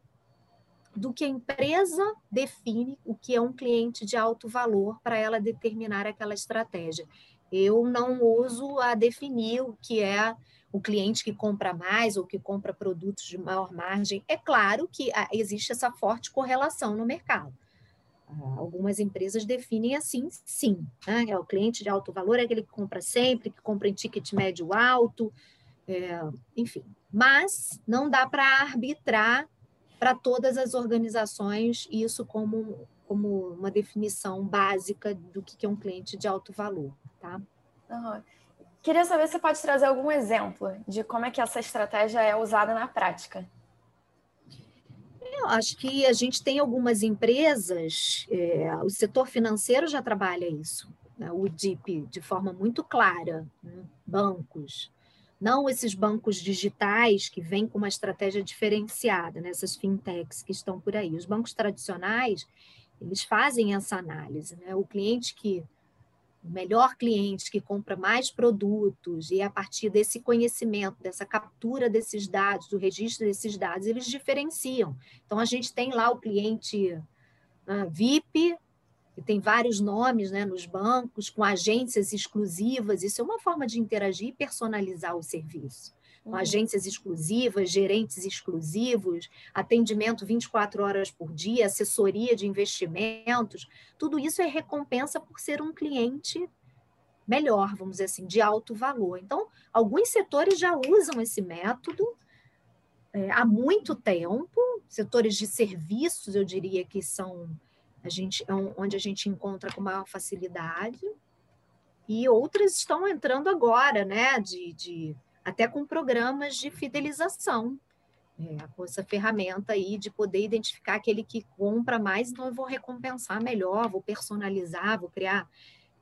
do que a empresa define o que é um cliente de alto valor para ela determinar aquela estratégia. Eu não uso a definir o que é o cliente que compra mais ou que compra produtos de maior margem. É claro que ah, existe essa forte correlação no mercado. Ah, algumas empresas definem assim, sim. Né? É o cliente de alto valor, é aquele que compra sempre, que compra em ticket médio alto, é, enfim. Mas não dá para arbitrar para todas as organizações isso como, como uma definição básica do que é um cliente de alto valor. Tá? Uhum. Queria saber se você pode trazer algum exemplo de como é que essa estratégia é usada na prática. Eu acho que a gente tem algumas empresas, é, o setor financeiro já trabalha isso, né? o DIP, de forma muito clara, né? bancos, não esses bancos digitais que vêm com uma estratégia diferenciada, né? essas fintechs que estão por aí. Os bancos tradicionais, eles fazem essa análise, né? o cliente que o melhor cliente que compra mais produtos, e a partir desse conhecimento, dessa captura desses dados, do registro desses dados, eles diferenciam. Então, a gente tem lá o cliente uh, VIP, que tem vários nomes né, nos bancos, com agências exclusivas, isso é uma forma de interagir e personalizar o serviço com uhum. agências exclusivas, gerentes exclusivos, atendimento 24 horas por dia, assessoria de investimentos, tudo isso é recompensa por ser um cliente melhor, vamos dizer assim, de alto valor. Então, alguns setores já usam esse método é, há muito tempo, setores de serviços, eu diria que são a gente, é onde a gente encontra com maior facilidade, e outras estão entrando agora, né, de, de até com programas de fidelização, é, com essa ferramenta aí de poder identificar aquele que compra mais, então eu vou recompensar melhor, vou personalizar, vou criar,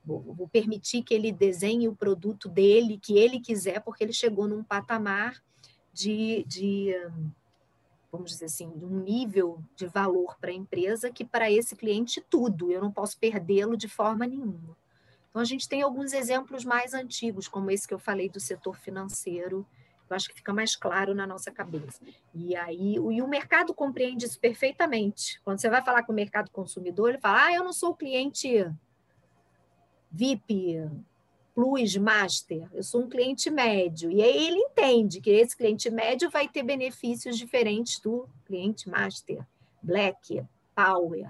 vou, vou permitir que ele desenhe o produto dele, que ele quiser, porque ele chegou num patamar de, de vamos dizer assim, de um nível de valor para a empresa que para esse cliente tudo, eu não posso perdê-lo de forma nenhuma. Então, a gente tem alguns exemplos mais antigos, como esse que eu falei do setor financeiro, eu acho que fica mais claro na nossa cabeça. E aí, o, e o mercado compreende isso perfeitamente. Quando você vai falar com o mercado consumidor, ele fala: ah, eu não sou cliente VIP, Plus, Master, eu sou um cliente médio. E aí ele entende que esse cliente médio vai ter benefícios diferentes do cliente Master, Black, Power.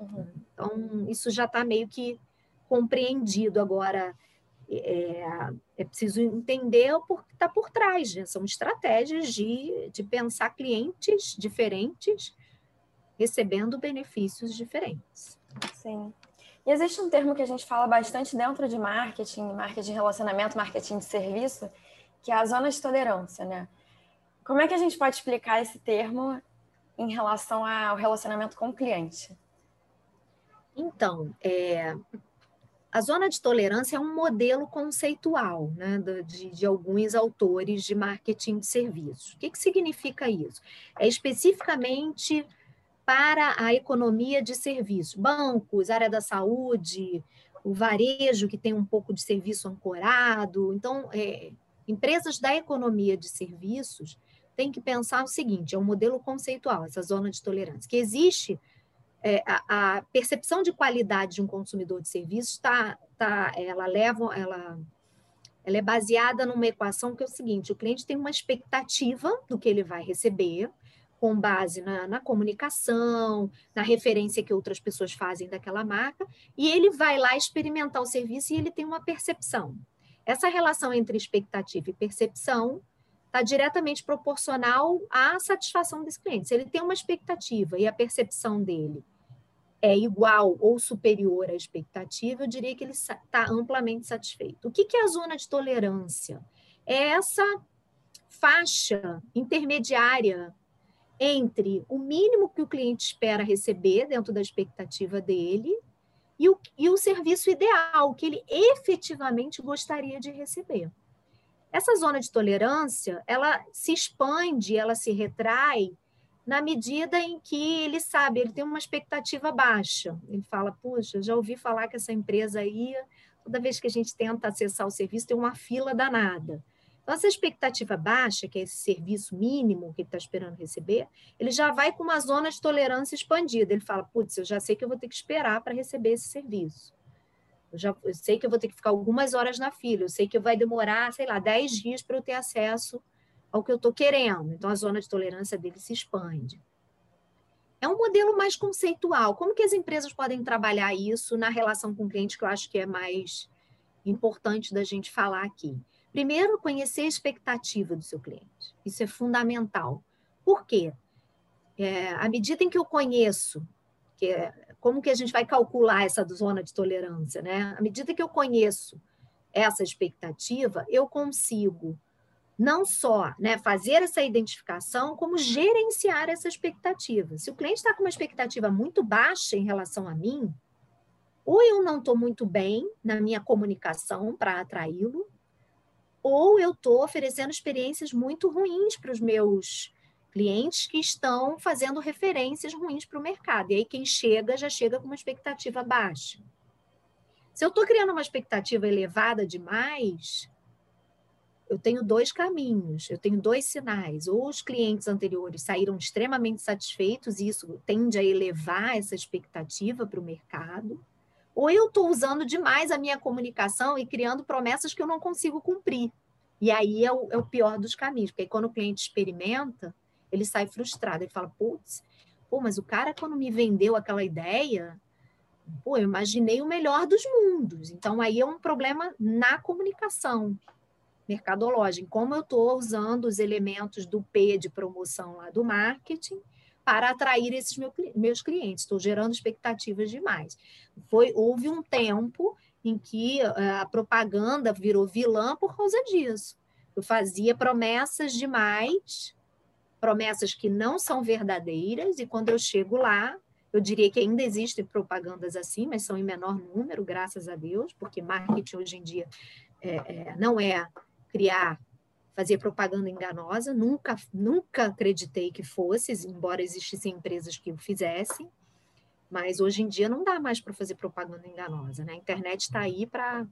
Uhum. Então, isso já está meio que compreendido. Agora, é, é preciso entender o que está por trás. Né? São estratégias de, de pensar clientes diferentes recebendo benefícios diferentes. Sim. E existe um termo que a gente fala bastante dentro de marketing, marketing de relacionamento, marketing de serviço, que é a zona de tolerância, né? Como é que a gente pode explicar esse termo em relação ao relacionamento com o cliente? Então, é, a zona de tolerância é um modelo conceitual né, de, de, alguns autores de marketing de serviços. O que, que significa isso? É especificamente para a economia de serviços, bancos, área da saúde, o varejo, que tem um pouco de serviço ancorado. Então, é, empresas da economia de serviços têm que pensar o seguinte: é um modelo conceitual, essa zona de tolerância, que existe é, a, a, percepção de qualidade de um consumidor de serviços está, tá, ela leva, ela, ela é baseada numa equação que é o seguinte: o cliente tem uma expectativa do que ele vai receber, com base na, na, comunicação, na referência que outras pessoas fazem daquela marca, e ele vai lá experimentar o serviço e ele tem uma percepção. Essa relação entre expectativa e percepção está diretamente proporcional à satisfação desse cliente. Se ele tem uma expectativa e a percepção dele é igual ou superior à expectativa, eu diria que ele está amplamente satisfeito. O que, que é a zona de tolerância? É essa faixa intermediária entre o mínimo que o cliente espera receber dentro da expectativa dele e o, e o serviço ideal que ele efetivamente gostaria de receber. Essa zona de tolerância, ela se expande, ela se retrai na medida em que ele sabe, ele tem uma expectativa baixa. Ele fala, puxa, já ouvi falar que essa empresa aí, toda vez que a gente tenta acessar o serviço, tem uma fila danada. Então, essa expectativa baixa, que é esse serviço mínimo que ele está esperando receber, ele já vai com uma zona de tolerância expandida. Ele fala, putz, eu já sei que eu vou ter que esperar para receber esse serviço. Eu já eu sei que eu vou ter que ficar algumas horas na fila, eu sei que vai demorar, sei lá, 10 dias para eu ter acesso ao que eu estou querendo. Então, a zona de tolerância dele se expande. É um modelo mais conceitual. Como que as empresas podem trabalhar isso na relação com o cliente, que eu acho que é mais importante da gente falar aqui? Primeiro, conhecer a expectativa do seu cliente. Isso é fundamental. Por quê? É, à medida em que eu conheço, que é, como que a gente vai calcular essa zona de tolerância, né? À medida que eu conheço essa expectativa, eu consigo não só né, fazer essa identificação, como gerenciar essa expectativa. Se o cliente está com uma expectativa muito baixa em relação a mim, ou eu não estou muito bem na minha comunicação para atraí-lo, ou eu estou oferecendo experiências muito ruins para os meus clientes que estão fazendo referências ruins para o mercado. E aí quem chega já chega com uma expectativa baixa. Se eu estou criando uma expectativa elevada demais, eu tenho dois caminhos, eu tenho dois sinais. Ou os clientes anteriores saíram extremamente satisfeitos, e isso tende a elevar essa expectativa para o mercado, ou eu estou usando demais a minha comunicação e criando promessas que eu não consigo cumprir. E aí é o, é o pior dos caminhos, porque quando o cliente experimenta, ele sai frustrado, ele fala, putz, pô, mas o cara quando me vendeu aquela ideia, pô, eu imaginei o melhor dos mundos. Então aí é um problema na comunicação mercadológica, como eu estou usando os elementos do P de promoção lá do marketing para atrair esses meu, meus clientes. Estou gerando expectativas demais. Foi, houve um tempo em que eh, a propaganda virou vilã por causa disso. Eu fazia promessas demais, promessas que não são verdadeiras, e quando eu chego lá, eu diria que ainda existem propagandas assim, mas são em menor número, graças a Deus, porque marketing hoje em dia é, é, não é criar fazer propaganda enganosa, nunca, nunca acreditei que fosse, embora existissem empresas que o fizessem, mas hoje em dia não dá mais para fazer propaganda enganosa, né? A internet está aí para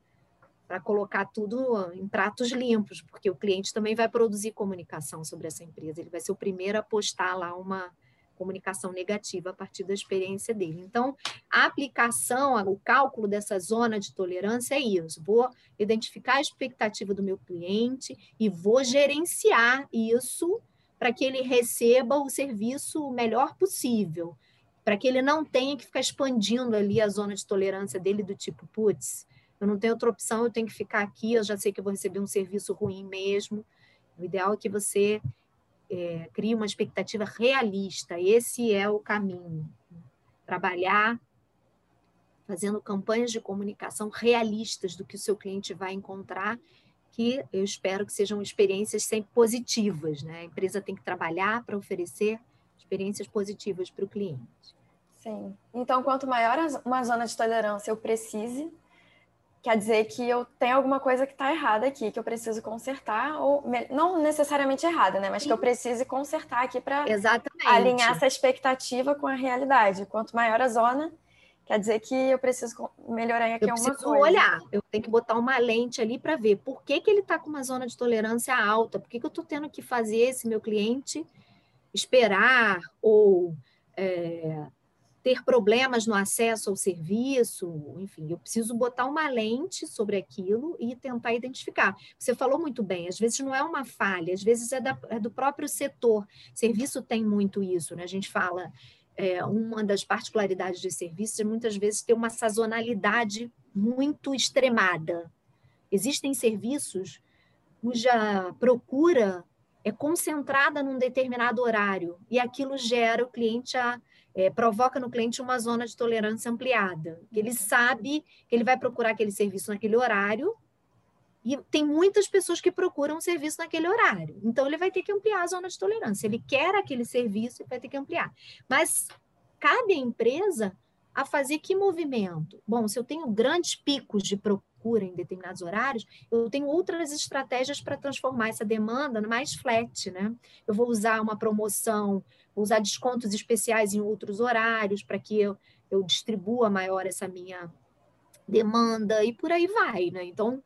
para colocar tudo em pratos limpos, porque o cliente também vai produzir comunicação sobre essa empresa, ele vai ser o primeiro a postar lá uma comunicação negativa a partir da experiência dele. Então, a aplicação, o cálculo dessa zona de tolerância é isso. Vou identificar a expectativa do meu cliente e vou gerenciar isso para que ele receba o serviço o melhor possível, para que ele não tenha que ficar expandindo ali a zona de tolerância dele do tipo, putz, eu não tenho outra opção, eu tenho que ficar aqui, eu já sei que eu vou receber um serviço ruim mesmo. O ideal é que você é, cria uma expectativa realista. Esse é o caminho. Trabalhar fazendo campanhas de comunicação realistas do que o seu cliente vai encontrar, que eu espero que sejam experiências sempre positivas. Né? A empresa tem que trabalhar para oferecer experiências positivas para o cliente. Sim. Então, quanto maior uma zona de tolerância eu precise, quer dizer que eu tenho alguma coisa que está errada aqui, que eu preciso consertar, ou não necessariamente errada, né? Mas que eu preciso consertar aqui para alinhar essa expectativa com a realidade. Quanto maior a zona, quer dizer que eu preciso melhorar aqui eu alguma coisa. olhar, eu tenho que botar uma lente ali para ver por que, que ele está com uma zona de tolerância alta, por que, que eu estou tendo que fazer esse meu cliente esperar ou é, ter problemas no acesso ao serviço, enfim, eu preciso botar uma lente sobre aquilo e tentar identificar. Você falou muito bem, às vezes não é uma falha, às vezes é, da, é do próprio setor. Serviço tem muito isso, né? A gente fala, é, uma das particularidades de serviços é muitas vezes ter uma sazonalidade muito extremada. Existem serviços cuja procura é concentrada num determinado horário e aquilo gera o cliente a é, provoca no cliente uma zona de tolerância ampliada. Ele sabe que ele vai procurar aquele serviço naquele horário e tem muitas pessoas que procuram um serviço naquele horário. Então, ele vai ter que ampliar a zona de tolerância. Ele quer aquele serviço e vai ter que ampliar. Mas cabe à empresa a fazer que movimento? Bom, se eu tenho grandes picos de procura em determinados horários, eu tenho outras estratégias para transformar essa demanda mais flat, né? Eu vou usar uma promoção usar descontos especiais em outros horários para que eu, eu distribua maior essa minha demanda e por aí vai, né? Então,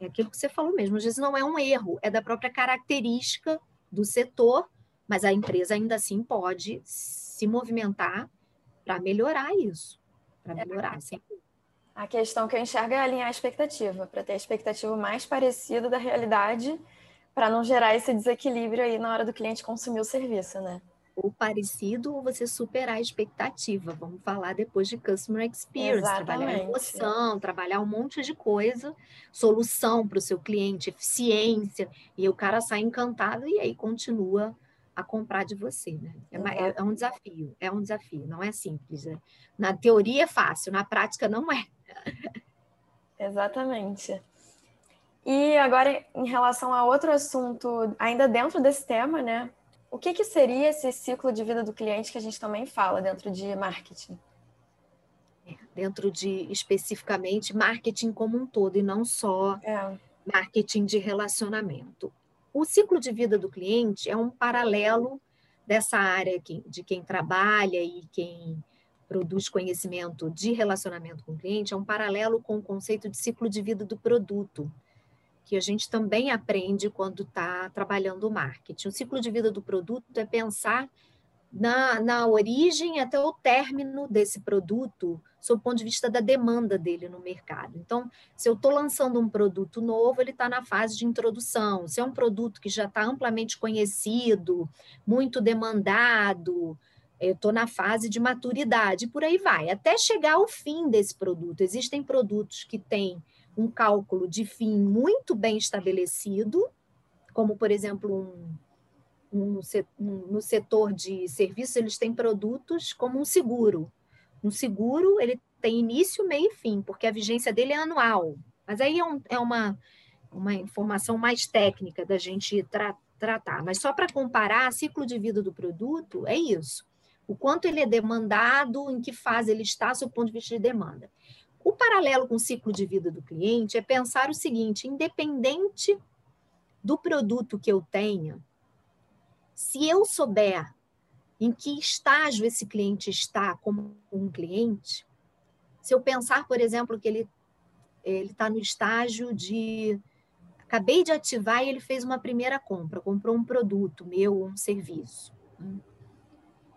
é aquilo que você falou mesmo, às vezes não é um erro, é da própria característica do setor, mas a empresa ainda assim pode se movimentar para melhorar isso, para melhorar sempre. A questão que eu enxergo é alinhar a expectativa, para ter a expectativa mais parecida da realidade, para não gerar esse desequilíbrio aí na hora do cliente consumir o serviço, né? ou parecido ou você superar a expectativa. Vamos falar depois de customer experience, Exatamente. trabalhar emoção, trabalhar um monte de coisa, solução para o seu cliente, eficiência, e o cara sai encantado e aí continua a comprar de você, né? É, é, é um desafio, é um desafio, não é simples. É. Na teoria é fácil, na prática não é. Exatamente. E agora, em relação a outro assunto, ainda dentro desse tema, né? O que, que seria esse ciclo de vida do cliente que a gente também fala dentro de marketing? É, dentro de especificamente marketing como um todo e não só é. marketing de relacionamento. O ciclo de vida do cliente é um paralelo dessa área de quem trabalha e quem produz conhecimento de relacionamento com o cliente, é um paralelo com o conceito de ciclo de vida do produto que a gente também aprende quando está trabalhando o marketing. O ciclo de vida do produto é pensar na, na origem até o término desse produto, sob o ponto de vista da demanda dele no mercado. Então, se eu estou lançando um produto novo, ele está na fase de introdução. Se é um produto que já está amplamente conhecido, muito demandado, eu estou na fase de maturidade, por aí vai, até chegar ao fim desse produto. Existem produtos que têm um cálculo de fim muito bem estabelecido, como, por exemplo, um, um, um, no setor de serviços, eles têm produtos como um seguro. Um seguro, ele tem início, meio e fim, porque a vigência dele é anual. Mas aí é, um, é uma, uma informação mais técnica da gente tra tratar. Mas só para comparar, ciclo de vida do produto é isso. O quanto ele é demandado, em que fase ele está, sob o ponto de vista de demanda. O paralelo com o ciclo de vida do cliente é pensar o seguinte: independente do produto que eu tenha, se eu souber em que estágio esse cliente está como um cliente, se eu pensar, por exemplo, que ele ele está no estágio de acabei de ativar e ele fez uma primeira compra, comprou um produto meu, um serviço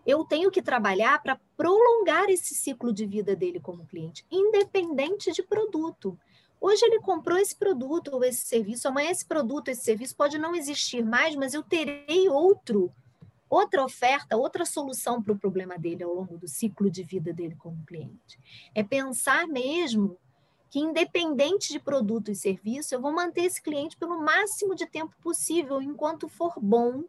eu tenho que trabalhar para prolongar esse ciclo de vida dele como cliente, independente de produto. Hoje ele comprou esse produto ou esse serviço, amanhã esse produto, esse serviço pode não existir mais, mas eu terei outro, outra oferta, outra solução para o problema dele ao longo do ciclo de vida dele como cliente. É pensar mesmo que, independente de produto e serviço, eu vou manter esse cliente pelo máximo de tempo possível, enquanto for bom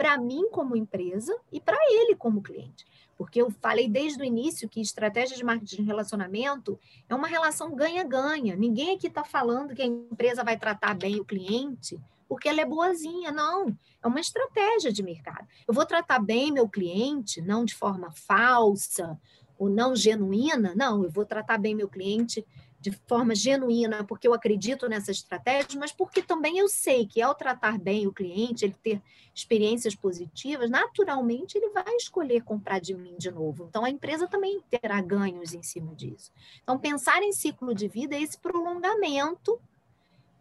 para mim como empresa e para ele como cliente. Porque eu falei desde o início que estratégia de marketing de relacionamento é uma relação ganha-ganha. Ninguém aqui está falando que a empresa vai tratar bem o cliente porque ela é boazinha. Não, é uma estratégia de mercado. Eu vou tratar bem meu cliente, não de forma falsa ou não genuína. Não, eu vou tratar bem meu cliente de forma genuína, porque eu acredito nessa estratégia, mas porque também eu sei que ao tratar bem o cliente, ele ter experiências positivas, naturalmente ele vai escolher comprar de mim de novo. Então a empresa também terá ganhos em cima disso. Então pensar em ciclo de vida é esse prolongamento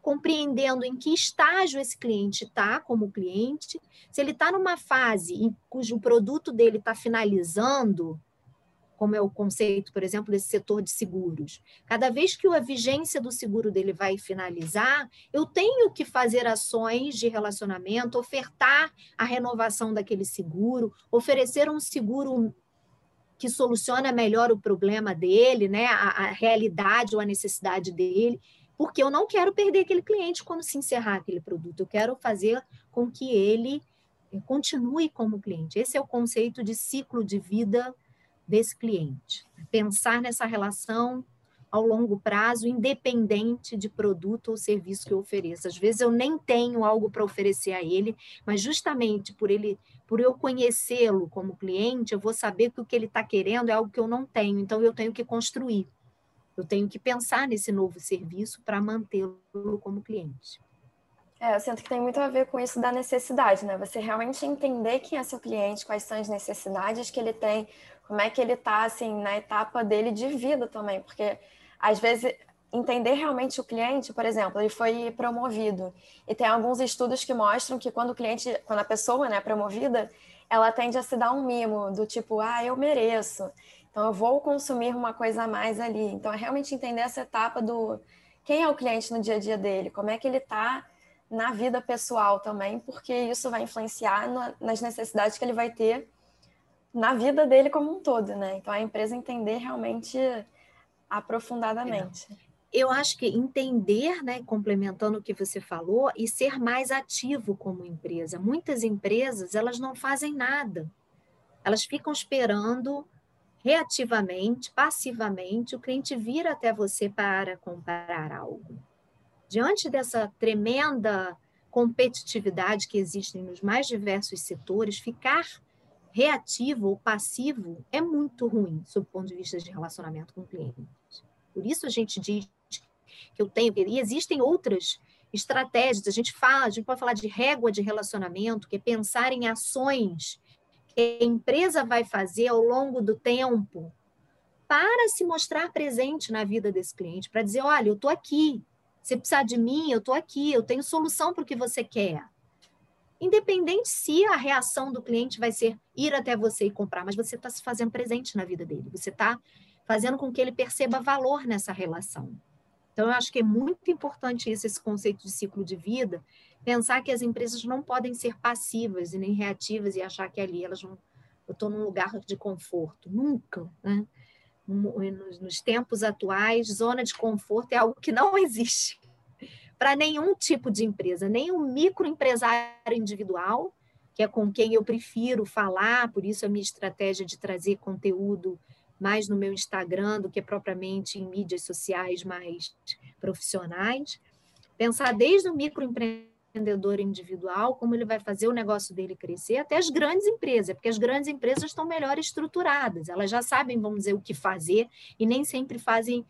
compreendendo em que estágio esse cliente está como cliente, se ele está numa fase em cujo produto dele está finalizando, como é o conceito, por exemplo, desse setor de seguros. Cada vez que a vigência do seguro dele vai finalizar, eu tenho que fazer ações de relacionamento, ofertar a renovação daquele seguro, oferecer um seguro que soluciona melhor o problema dele, né, a, a realidade ou a necessidade dele, porque eu não quero perder aquele cliente quando se encerrar aquele produto. Eu quero fazer com que ele continue como cliente. Esse é o conceito de ciclo de vida desse cliente. Pensar nessa relação ao longo prazo, independente de produto ou serviço que eu ofereça. Às vezes eu nem tenho algo para oferecer a ele, mas justamente por ele, por eu conhecê-lo como cliente, eu vou saber que o que ele está querendo é algo que eu não tenho. Então eu tenho que construir. Eu tenho que pensar nesse novo serviço para mantê-lo como cliente. É, eu sinto que tem muito a ver com isso da necessidade, né? Você realmente entender quem é seu cliente, quais são as necessidades que ele tem, como é que ele está assim na etapa dele de vida também, porque às vezes entender realmente o cliente, por exemplo, ele foi promovido e tem alguns estudos que mostram que quando o cliente, quando a pessoa né, é promovida, ela tende a se dar um mimo do tipo, ah, eu mereço, então eu vou consumir uma coisa a mais ali. Então é realmente entender essa etapa do quem é o cliente no dia a dia dele, como é que ele está na vida pessoal também, porque isso vai influenciar nas necessidades que ele vai ter na vida dele como um todo, né? Então a empresa entender realmente aprofundadamente. Eu acho que entender, né, complementando o que você falou, e ser mais ativo como empresa. Muitas empresas, elas não fazem nada. Elas ficam esperando reativamente, passivamente, o cliente vir até você para comprar algo. Diante dessa tremenda competitividade que existe nos mais diversos setores, ficar reativo ou passivo é muito ruim, sob o ponto de vista de relacionamento com o cliente. Por isso a gente diz que eu tenho, e existem outras estratégias, a gente fala, a gente pode falar de régua de relacionamento, que é pensar em ações que a empresa vai fazer ao longo do tempo para se mostrar presente na vida desse cliente, para dizer, olha, eu estou aqui, você precisar de mim, eu estou aqui, eu tenho solução para o que você quer independente se a reação do cliente vai ser ir até você e comprar, mas você está se fazendo presente na vida dele, você está fazendo com que ele perceba valor nessa relação. Então, eu acho que é muito importante isso, esse conceito de ciclo de vida, pensar que as empresas não podem ser passivas e nem reativas e achar que ali elas vão. Eu estou num lugar de conforto. Nunca. Né? Nos tempos atuais, zona de conforto é algo que não <laughs> existe para nenhum tipo de empresa, nem um microempresário individual, que é com quem eu prefiro falar, por isso a minha estratégia de trazer conteúdo mais no meu Instagram do que propriamente em mídias sociais mais profissionais. Pensar desde o microempreendedor individual, como ele vai fazer o negócio dele crescer, até as grandes empresas, porque as grandes empresas estão melhor estruturadas, elas já sabem, vamos dizer, o que fazer e nem sempre fazem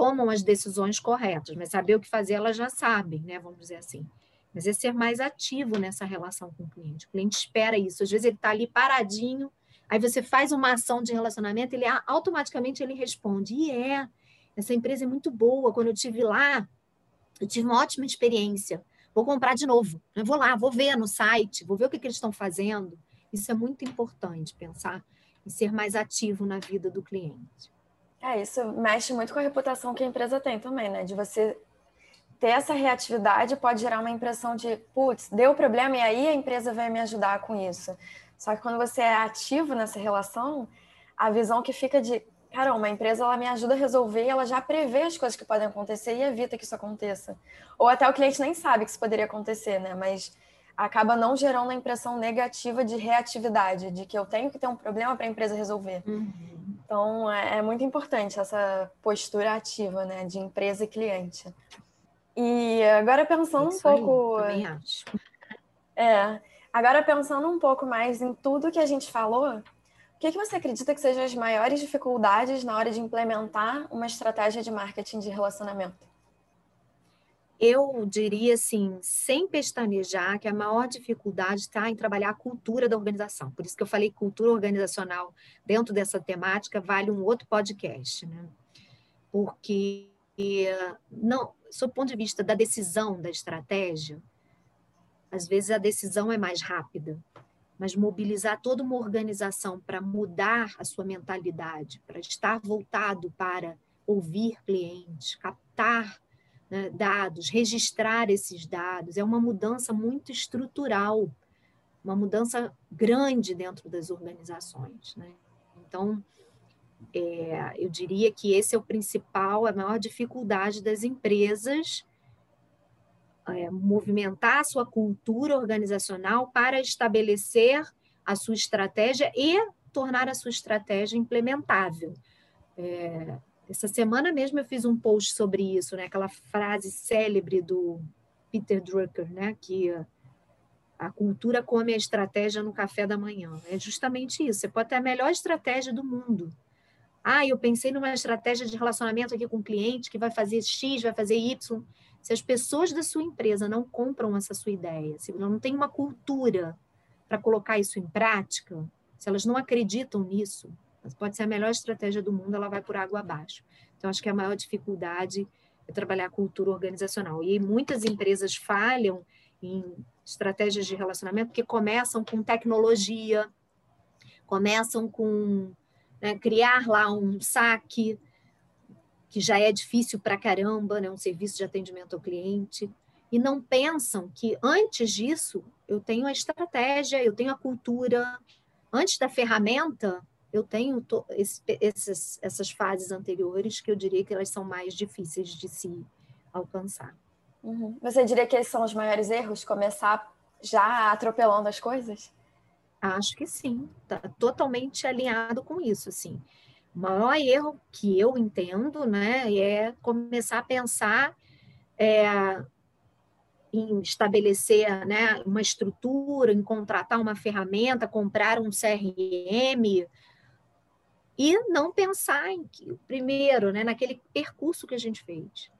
tomam as decisões corretas, mas saber o que fazer elas já sabem, né? Vamos dizer assim. Mas é ser mais ativo nessa relação com o cliente. O cliente espera isso. Às vezes ele está ali paradinho, aí você faz uma ação de relacionamento, ele automaticamente ele responde: e é, essa empresa é muito boa. Quando eu tive lá, eu tive uma ótima experiência. Vou comprar de novo. Eu vou lá, vou ver no site, vou ver o que, que eles estão fazendo. Isso é muito importante, pensar em ser mais ativo na vida do cliente. É, isso mexe muito com a reputação que a empresa tem também, né? De você ter essa reatividade pode gerar uma impressão de, putz, deu problema e aí a empresa vai me ajudar com isso. Só que quando você é ativo nessa relação, a visão que fica de, caramba, a empresa ela me ajuda a resolver, ela já prevê as coisas que podem acontecer e evita que isso aconteça. Ou até o cliente nem sabe que isso poderia acontecer, né? Mas acaba não gerando a impressão negativa de reatividade, de que eu tenho que ter um problema para a empresa resolver. Uhum. Então, é, é, muito importante essa postura ativa, né, de empresa e cliente. E agora pensando Isso um pouco. Aí, também acho. É. Agora pensando um pouco mais em tudo que a gente falou, o que, que você acredita que sejam as maiores dificuldades na hora de implementar uma estratégia de marketing de relacionamento? Eu diria assim, sem pestanejar, que a maior dificuldade está em trabalhar a cultura da organização. Por isso que eu falei cultura organizacional dentro dessa temática vale um outro podcast, né? Porque não, sob o ponto de vista da decisão da estratégia, às vezes a decisão é mais rápida, mas mobilizar toda uma organização para mudar a sua mentalidade, para estar voltado para ouvir clientes, captar né, dados, registrar esses dados, é uma mudança muito estrutural, uma mudança grande dentro das organizações. Né? Então, é, eu diria que esse é o principal, a maior dificuldade das empresas é, movimentar a sua cultura organizacional para estabelecer a sua estratégia e tornar a sua estratégia implementável. É, essa semana mesmo eu fiz um post sobre isso, né? Aquela frase célebre do Peter Drucker, né? Que a cultura come a estratégia no café da manhã. É justamente isso. Você pode ter a melhor estratégia do mundo. Ah, eu pensei numa estratégia de relacionamento aqui com o cliente que vai fazer X, vai fazer Y. Se as pessoas da sua empresa não compram essa sua ideia, se não tem uma cultura para colocar isso em prática, se elas não acreditam nisso, pode ser a melhor estratégia do mundo, ela vai por água abaixo. Então, acho que a maior dificuldade é trabalhar a cultura organizacional. E muitas empresas falham em estratégias de relacionamento porque começam com tecnologia, começam com né, criar lá um saque, que já é difícil para caramba, né, um serviço de atendimento ao cliente, e não pensam que antes disso eu tenho a estratégia, eu tenho a cultura, antes da ferramenta eu tenho esse, esses, essas fases anteriores que eu diria que elas são mais difíceis de se alcançar. Uhum. Você diria que esses são os maiores erros? Começar já atropelando as coisas? Acho que sim, está totalmente alinhado com isso, assim. O maior erro que eu entendo, né, é começar a pensar é, em estabelecer né, uma estrutura, em contratar uma ferramenta, comprar um CRM, e não pensar em que, primeiro, né, naquele percurso que a gente fez.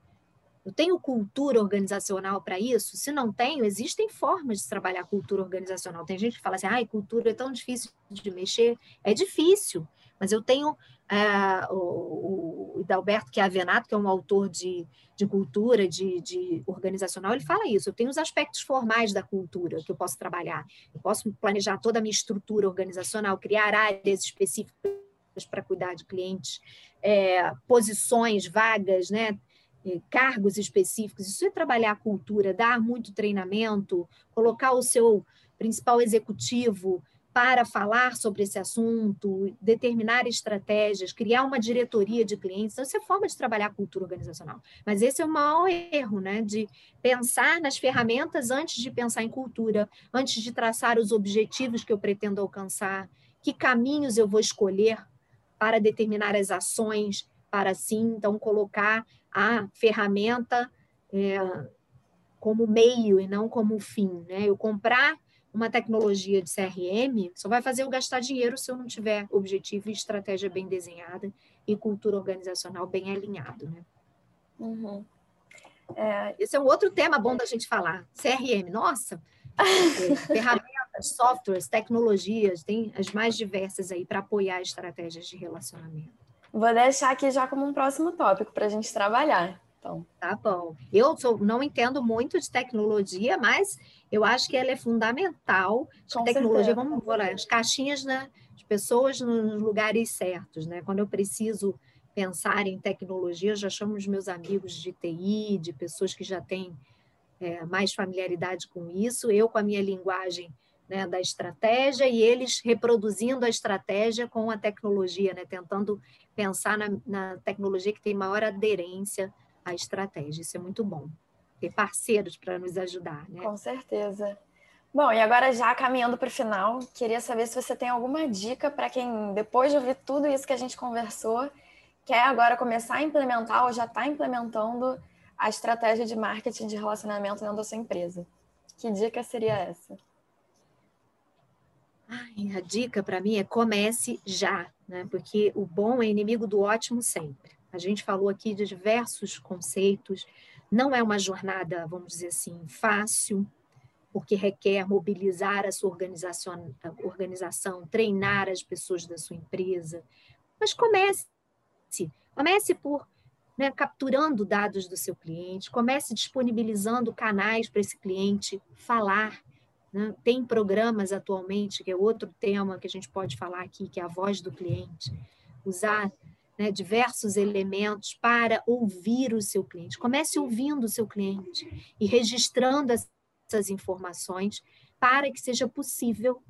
Eu tenho cultura organizacional para isso? Se não tenho, existem formas de trabalhar cultura organizacional. Tem gente que fala assim, ah, cultura é tão difícil de mexer. É difícil, mas eu tenho é, o, o Dalberto, que é Avenato, que é um autor de, de cultura, de, de organizacional, ele fala isso. Eu tenho os aspectos formais da cultura que eu posso trabalhar. Eu posso planejar toda a minha estrutura organizacional, criar áreas específicas para cuidar de clientes, é, posições, vagas, né? cargos específicos. Isso é trabalhar a cultura, dar muito treinamento, colocar o seu principal executivo para falar sobre esse assunto, determinar estratégias, criar uma diretoria de clientes. Então, isso é forma de trabalhar a cultura organizacional. Mas esse é o maior erro, né? De pensar nas ferramentas antes de pensar em cultura, antes de traçar os objetivos que eu pretendo alcançar, que caminhos eu vou escolher para determinar as ações, para assim, então, colocar a ferramenta é, como meio e não como fim. Né? Eu comprar uma tecnologia de CRM só vai fazer eu gastar dinheiro se eu não tiver objetivo e estratégia bem desenhada e cultura organizacional bem alinhado, né? Uhum. É, esse é um outro tema bom da gente falar. CRM, nossa, <laughs> é, ferramentas, softwares, tecnologias, tem as mais diversas aí para apoiar estratégias de relacionamento. Vou deixar aqui já como um próximo tópico para a gente trabalhar. Então. Tá bom. Eu sou, não entendo muito de tecnologia, mas eu acho que ela é fundamental. Com tecnologia, certeza. vamos falar, as caixinhas né, de pessoas nos lugares certos, né? Quando eu preciso pensar em tecnologia, eu já chamo os meus amigos de TI, de pessoas que já têm é, mais familiaridade com isso. Eu, com a minha linguagem né, da estratégia, e eles reproduzindo a estratégia com a tecnologia, né, tentando pensar na, na tecnologia que tem maior aderência a estratégia. Isso é muito bom. Ter parceiros para nos ajudar, né? Com certeza. Bom, e agora já caminhando para o final, queria saber se você tem alguma dica para quem, depois de ouvir tudo isso que a gente conversou, quer agora começar a implementar ou já está implementando a estratégia de marketing de relacionamento dentro da sua empresa. Que dica seria essa? Ai, a dica para mim é comece já, né? Porque o bom é inimigo do ótimo sempre. A gente falou aqui de diversos conceitos. Não é uma jornada, vamos dizer assim, fácil, porque requer mobilizar a sua organização, a organização, treinar as pessoas da sua empresa. Mas comece, comece por né, capturando dados do seu cliente, comece disponibilizando canais para esse cliente falar, Né? Tem programas atualmente, que é outro tema que a gente pode falar aqui, que é a voz do cliente. Usar né, diversos elementos para ouvir o seu cliente. Comece ouvindo o seu cliente e registrando essas informações para que seja possível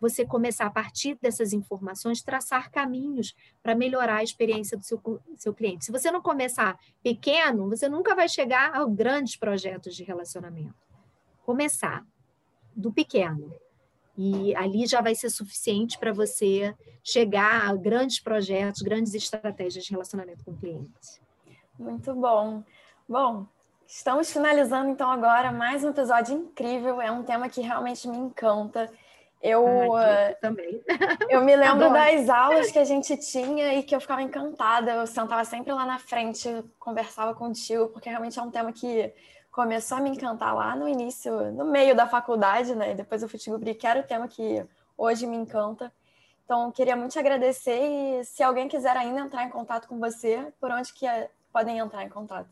você começar, a partir dessas informações, traçar caminhos para melhorar a experiência do seu, seu cliente. Se você não começar pequeno, você nunca vai chegar a grandes projetos de relacionamento. Começar do pequeno. E ali já vai ser suficiente para você chegar a grandes projetos, grandes estratégias de relacionamento com o cliente. Muito bom. Bom, estamos finalizando então agora mais um episódio incrível. É um tema que realmente me encanta. Eu Ai, também. <laughs> Eu me lembro das aulas que a gente tinha e que eu ficava encantada. Eu sentava sempre lá na frente, conversava contigo, porque realmente é um tema que começou a me encantar lá no início, no meio da faculdade, né? E depois eu fui descobrir que era o tema que hoje me encanta. Então, queria muito te agradecer e se alguém quiser ainda entrar em contato com você, por onde que é, podem entrar em contato?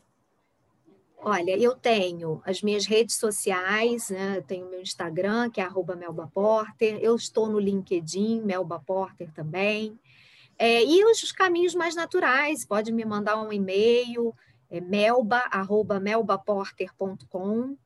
Olha, eu tenho as minhas redes sociais, né? eu tenho meu Instagram, que é @melbaporter, eu estou no LinkedIn, Melba Porter também. É, e os caminhos mais naturais, pode me mandar um e-mail, é melba.melbaporter.com.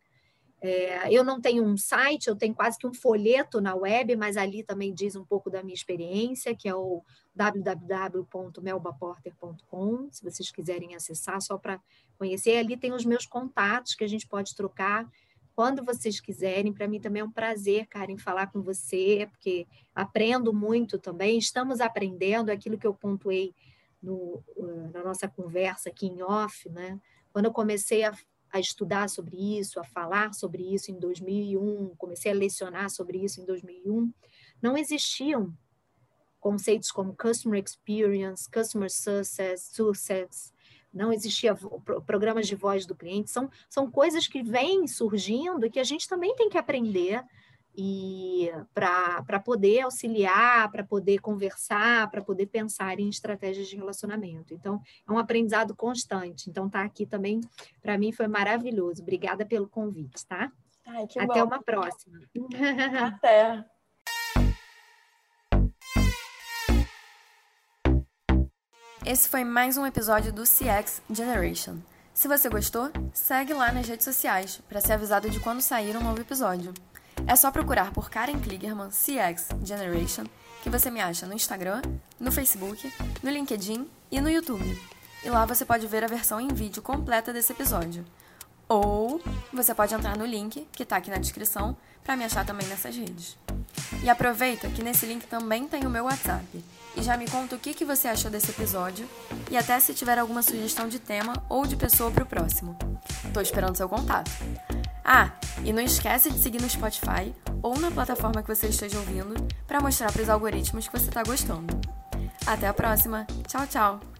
É, eu não tenho um site, eu tenho quase que um folheto na web, mas ali também diz um pouco da minha experiência, que é o www.melbaporter.com, se vocês quiserem acessar, só para conhecer. Ali tem os meus contatos que a gente pode trocar quando vocês quiserem. Para mim também é um prazer, Karen, falar com você, porque aprendo muito também. Estamos aprendendo aquilo que eu pontuei no, na nossa conversa aqui em off, né? Quando eu comecei a a estudar sobre isso, a falar sobre isso em 2001, comecei a lecionar sobre isso em 2001, não existiam conceitos como customer experience, customer success, success, não existia programas de voz do cliente, são, são coisas que vêm surgindo e que a gente também tem que aprender e para poder auxiliar, para poder conversar, para poder pensar em estratégias de relacionamento. Então, é um aprendizado constante. Então, tá aqui também, para mim, foi maravilhoso. Obrigada pelo convite, tá? Ai, Até bom. uma próxima. <laughs> Até. Esse foi mais um episódio do CX Generation. Se você gostou, segue lá nas redes sociais para ser avisado de quando sair um novo episódio. É só procurar por Karen Kligerman CX Generation, que você me acha no Instagram, no Facebook, no LinkedIn e no YouTube. E lá você pode ver a versão em vídeo completa desse episódio. Ou você pode entrar no link que está aqui na descrição para me achar também nessas redes. E aproveita que nesse link também tem o meu WhatsApp. E já me conta o que, que você achou desse episódio e até se tiver alguma sugestão de tema ou de pessoa para o próximo. Estou esperando seu contato. Ah, e não esquece de seguir no Spotify ou na plataforma que você esteja ouvindo para mostrar para os algoritmos que você está gostando. Até a próxima. Tchau, tchau.